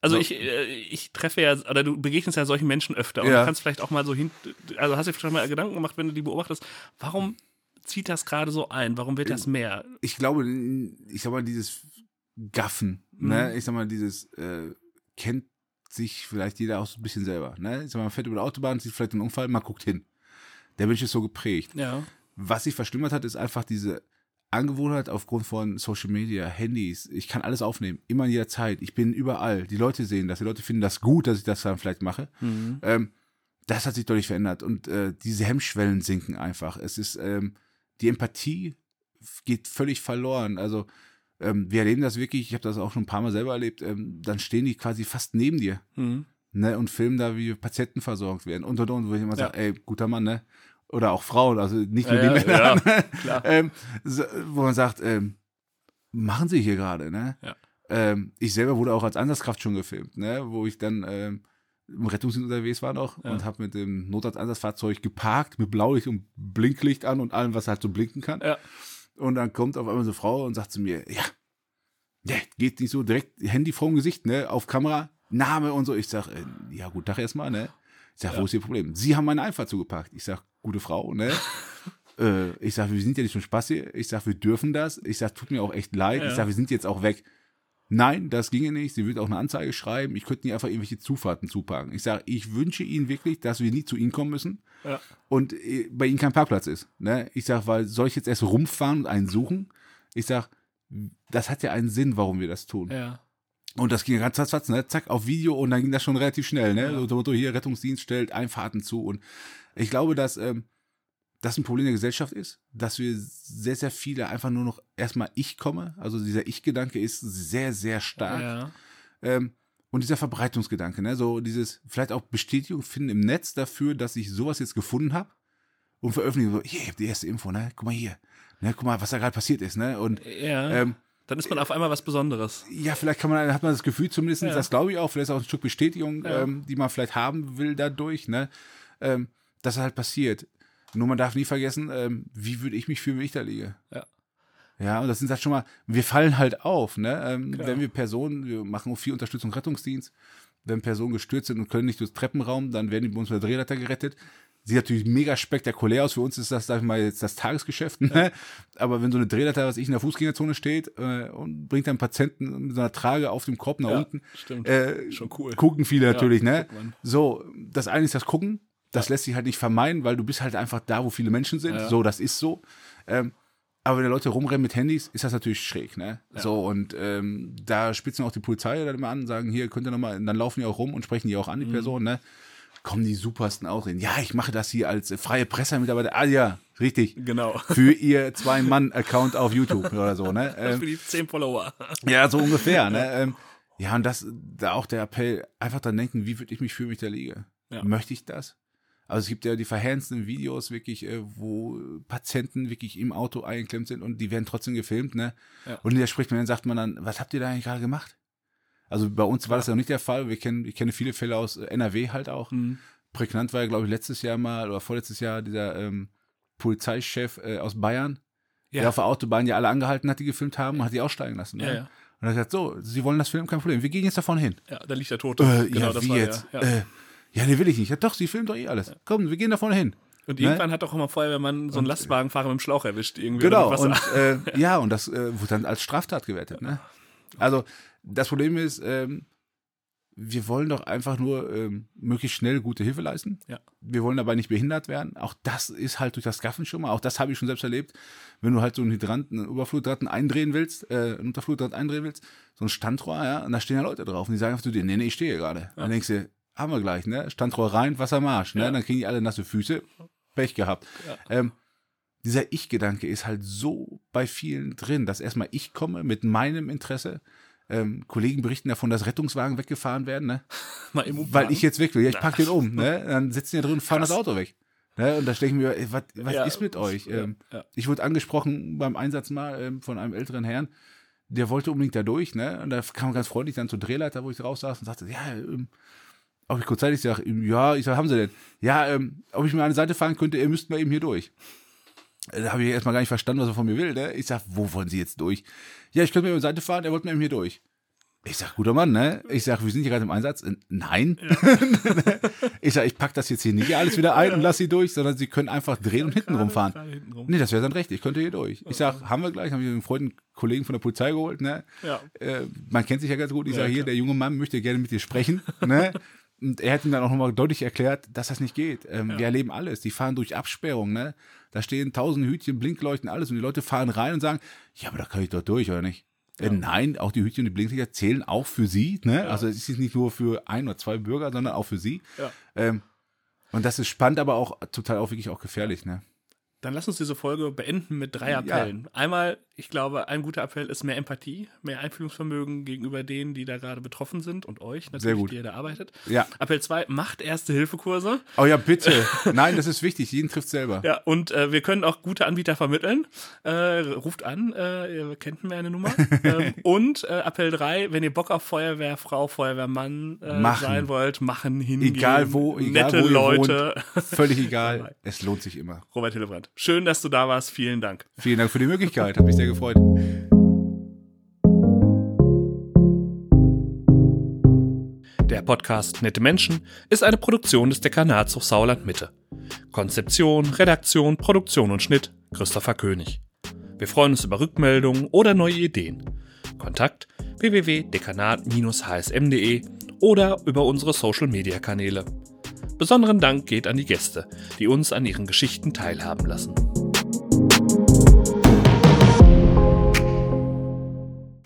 Also So. ich, äh, ich treffe ja, oder du begegnest ja solchen Menschen öfter. Und Ja. du kannst vielleicht auch mal so hin, also hast du dir schon mal Gedanken gemacht, wenn du die beobachtest, warum zieht das gerade so ein? Warum wird das mehr? ich glaube, ich sag mal, dieses Gaffen, ne, ich sag mal, dieses äh, kennt sich vielleicht jeder auch so ein bisschen selber, ne? Ich sag mal, man fährt über die Autobahn, sieht vielleicht einen Unfall, man guckt hin. Der Mensch ist so geprägt. Ja. Was sich verschlimmert hat, ist einfach diese Angewohnheit aufgrund von Social Media, Handys. Ich kann alles aufnehmen, immer in jeder Zeit. Ich bin überall. Die Leute sehen das. Die Leute finden das gut, dass ich das dann vielleicht mache. Mhm. Ähm, das hat sich deutlich verändert und äh, diese Hemmschwellen sinken einfach. Es ist ähm, die Empathie geht völlig verloren. Also ähm, wir erleben das wirklich. Ich habe das auch schon ein paar Mal selber erlebt. Ähm, dann stehen die quasi fast neben dir Mhm. ne, und filmen da, wie Patienten versorgt werden und und und, wo ich immer Ja. sage, ey, guter Mann, ne? Oder auch Frauen, also nicht nur Ja, die Männer, ja, ne? [laughs] klar. ähm, so, wo man sagt, ähm, machen Sie hier gerade, ne? Ja. Ähm, ich selber wurde auch als Einsatzkraft schon gefilmt, ne? Wo ich dann ähm, im Rettungsdienst unterwegs war noch Ja. und habe mit dem Notarzteinsatzfahrzeug geparkt mit Blaulicht und Blinklicht an und allem, was halt so blinken kann. Ja. Und dann kommt auf einmal so eine Frau und sagt zu mir, ja, ja, geht nicht so direkt Handy vorm Gesicht, ne, auf Kamera, Name und so. Ich sag, äh, ja, gut Tag erstmal, ne. Ich sag, wo ist Ihr Problem? Sie haben meine Einfahrt zugepackt. Ich sag, gute Frau, ne. [laughs] äh, ich sag, wir sind ja nicht zum Spaß hier. Ich sag, wir dürfen das. Ich sag, tut mir auch echt leid. Ja. Ich sag, wir sind jetzt auch weg. Nein, das ginge nicht. Sie wird auch eine Anzeige schreiben. Ich könnte nie einfach irgendwelche Zufahrten zupacken. Ich sage, ich wünsche Ihnen wirklich, dass wir nie zu Ihnen kommen müssen Ja. und äh, bei Ihnen kein Parkplatz ist. Ne? Ich sage, weil soll ich jetzt erst rumfahren und einen suchen? Ich sage, das hat ja einen Sinn, warum wir das tun. Ja. Und das ging ganz zack, ne? zack, auf Video und dann ging das schon relativ schnell. Ne? Ja. So, hier, Rettungsdienst stellt Einfahrten zu. Und ich glaube, dass ähm, das ein Problem der Gesellschaft ist, dass wir sehr, sehr viele einfach nur noch erstmal ich komme. Also dieser Ich-Gedanke ist sehr, sehr stark. Ja. Ähm, und dieser Verbreitungsgedanke, ne? so dieses vielleicht auch Bestätigung finden im Netz dafür, dass ich sowas jetzt gefunden habe und veröffentlichen. So, hier, ich hab die erste Info, ne? Guck mal hier. Ne? Guck mal, was da gerade passiert ist. Ne? Und ja. ähm, Dann ist man auf einmal was Besonderes. ja, vielleicht kann man, hat man das Gefühl zumindest, Ja. das glaube ich auch, vielleicht ist auch ein Stück Bestätigung, Ja. ähm, die man vielleicht haben will dadurch, ne? ähm, dass es halt passiert. Nur man darf nie vergessen, ähm, wie würde ich mich fühlen, wenn ich da liege. Ja. Ja, und das sind halt schon mal, wir fallen halt auf, ne? Ähm, wenn wir Personen, wir machen auch viel Unterstützung Rettungsdienst, wenn Personen gestürzt sind und können nicht durchs Treppenraum, dann werden die bei uns mit der Drehleiter gerettet. Sieht natürlich mega spektakulär aus. Für uns ist das, sag ich mal, jetzt das Tagesgeschäft. Ne? Aber wenn so eine Drehleiter, was ich in der Fußgängerzone steht äh, und bringt dann Patienten mit so einer Trage auf dem Korb nach Ja, unten, stimmt. äh, Schon cool. gucken viele natürlich, ne? So, das eine ist das Gucken. Das lässt sich halt nicht vermeiden, weil du bist halt einfach da, wo viele Menschen sind. Ja. So, das ist so. Ähm, aber wenn da Leute rumrennen mit Handys, ist das natürlich schräg, ne? So, und ähm, da spitzen auch die Polizei dann immer an, sagen, hier könnt ihr nochmal, dann laufen die auch rum und sprechen die auch an, die Mhm. Person, ne? kommen die supersten Ausreden. Ja, ich mache das hier als äh, freie Pressemitarbeiter. Ah ja, richtig. Genau. [laughs] Für ihr Zwei-Mann-Account auf YouTube oder so, ne? [laughs] Ähm, für die 10 Follower. ja, so ungefähr, ne? [laughs] Ähm, ja, und das, da auch der Appell, einfach dann denken, wie würde ich mich fühlen, wenn ich da liege? Ja. Möchte ich das? Also es gibt ja die verheerendsten Videos wirklich, äh, wo Patienten wirklich im Auto eingeklemmt sind und die werden trotzdem gefilmt, ne? Ja. Und der spricht man dann, sagt man dann, was habt ihr da eigentlich gerade gemacht? Also bei uns war das ja noch nicht der Fall. Wir kennen, ich kenne viele Fälle aus NRW halt auch. Mhm. Prägnant war ja, glaube ich, letztes Jahr mal oder vorletztes Jahr dieser ähm, Polizeichef äh, aus Bayern, Ja. der auf der Autobahn ja alle angehalten hat, die gefilmt haben, und hat die aussteigen lassen. Ne? Ja, ja. Und er hat gesagt, so, Sie wollen das filmen, kein Problem. Wir gehen jetzt davon hin. Ja, da liegt der Tote. Äh, genau, ja, das wie war jetzt? Ja. Äh, ja, nee, will ich nicht. Ja, doch, Sie filmen doch eh alles. Komm, wir gehen davon hin. Und ne? irgendwann hat doch immer Feuerwehrmann so einen Lastwagenfahrer mit dem Schlauch erwischt. Irgendwie Genau. Und äh, ja, und das äh, wurde dann als Straftat gewertet. Ne? Also das Problem ist, ähm, wir wollen doch einfach nur ähm, möglichst schnell gute Hilfe leisten. Ja. Wir wollen dabei nicht behindert werden. Auch das ist halt durch das Gaffen schon mal. Auch das habe ich schon selbst erlebt. Wenn du halt so einen Hydranten, einen Oberfluthydrant eindrehen willst, äh, einen Unterfluthydrant eindrehen willst, so ein Standrohr, ja, und da stehen ja Leute drauf und die sagen einfach zu dir, nee, nee, ich stehe hier gerade. Dann denkst du, haben wir gleich, ne? Standrohr rein, Wassermarsch, ne? Ja. Dann kriegen die alle nasse Füße. Pech gehabt. Ähm, dieser Ich-Gedanke ist halt so bei vielen drin, dass erstmal ich komme mit meinem Interesse. Ähm, Kollegen berichten davon, dass Rettungswagen weggefahren werden, ne? [laughs] Mal im weil ich jetzt weg will. Ja, ich pack den um, ne? [laughs] Dann sitzen die da drin und fahren Krass. das Auto weg. Ne? Und da denke ich mir, ey, was, was Ja, ist mit euch? ja, Ähm, ja. Ich wurde angesprochen beim Einsatz mal ähm, von einem älteren Herrn, der wollte unbedingt da durch, ne? Und da kam ganz freundlich dann zur Drehleiter, wo ich drauf saß und sagte, ja, ähm, ob ich kurz Zeit, ich sage, ja, ich sag, haben Sie denn? Ja, ähm, ob ich mir die Seite fahren könnte, ihr müsst mal eben hier durch. Da habe ich erstmal gar nicht verstanden, was er von mir will. Ne? Ich sag, wo wollen Sie jetzt durch? Ja, ich könnte mir über die Seite fahren, er wollte mir eben hier durch. Ich sag, guter Mann, ne? Ich sag, wir sind hier gerade im Einsatz. Äh, Nein. [laughs] ich sag, ich pack das jetzt hier nicht alles wieder ein und lass sie durch, sondern sie können einfach drehen und hinten rumfahren. Hinten rum. Nee, das wäre dann recht, ich könnte hier durch. Ich sag, haben wir gleich, haben wir einen Freund, einen Kollegen von der Polizei geholt, ne? Ja. Äh, man kennt sich ja ganz gut. Ich Ja, sage hier, klar. der junge Mann möchte gerne mit dir sprechen, ne? [laughs] Und er hat ihm dann auch nochmal deutlich erklärt, dass das nicht geht. Ähm, Wir erleben alles. Die fahren durch Absperrung, ne? Da stehen tausend Hütchen, Blinkleuchten, alles. Und die Leute fahren rein und sagen, ja, aber da kann ich doch durch, oder nicht? Äh, nein, auch die Hütchen und die Blinklichter zählen auch für sie, ne? Also es ist nicht nur für ein oder zwei Bürger, sondern auch für sie. Ja. Ähm, und das ist spannend, aber auch total auch wirklich auch gefährlich, ne? Dann lass uns diese Folge beenden mit drei Appellen. Einmal, ich glaube, ein guter Appell ist mehr Empathie, mehr Einfühlungsvermögen gegenüber denen, die da gerade betroffen sind und euch Sehr natürlich, gut. die ihr da arbeitet. Ja. Appell zwei, macht Erste-Hilfe-Kurse. Oh ja, bitte. [laughs] Nein, das ist wichtig. Jeden trifft selber. Ja, und äh, wir können auch gute Anbieter vermitteln. Äh, ruft an, äh, ihr kennt mir eine Nummer. [laughs] ähm, und äh, Appell 3, wenn ihr Bock auf Feuerwehrfrau, Feuerwehrmann äh, sein wollt, machen, hingehen. Egal wo, egal Nette wo ihr Leute. wohnt. Völlig [laughs] egal. Es lohnt sich immer. Robert Hillebrand, schön, dass du da warst. Vielen Dank. Vielen Dank für die Möglichkeit. Hat mich sehr gefreut. Der Podcast Nette Menschen ist eine Produktion des Dekanats Hochsauerland Mitte. Konzeption, Redaktion, Produktion und Schnitt Christopher König. Wir freuen uns über Rückmeldungen oder neue Ideen. Kontakt www.dekanat-hsm.de oder über unsere Social Media Kanäle. Besonderen Dank geht an die Gäste, die uns an ihren Geschichten teilhaben lassen.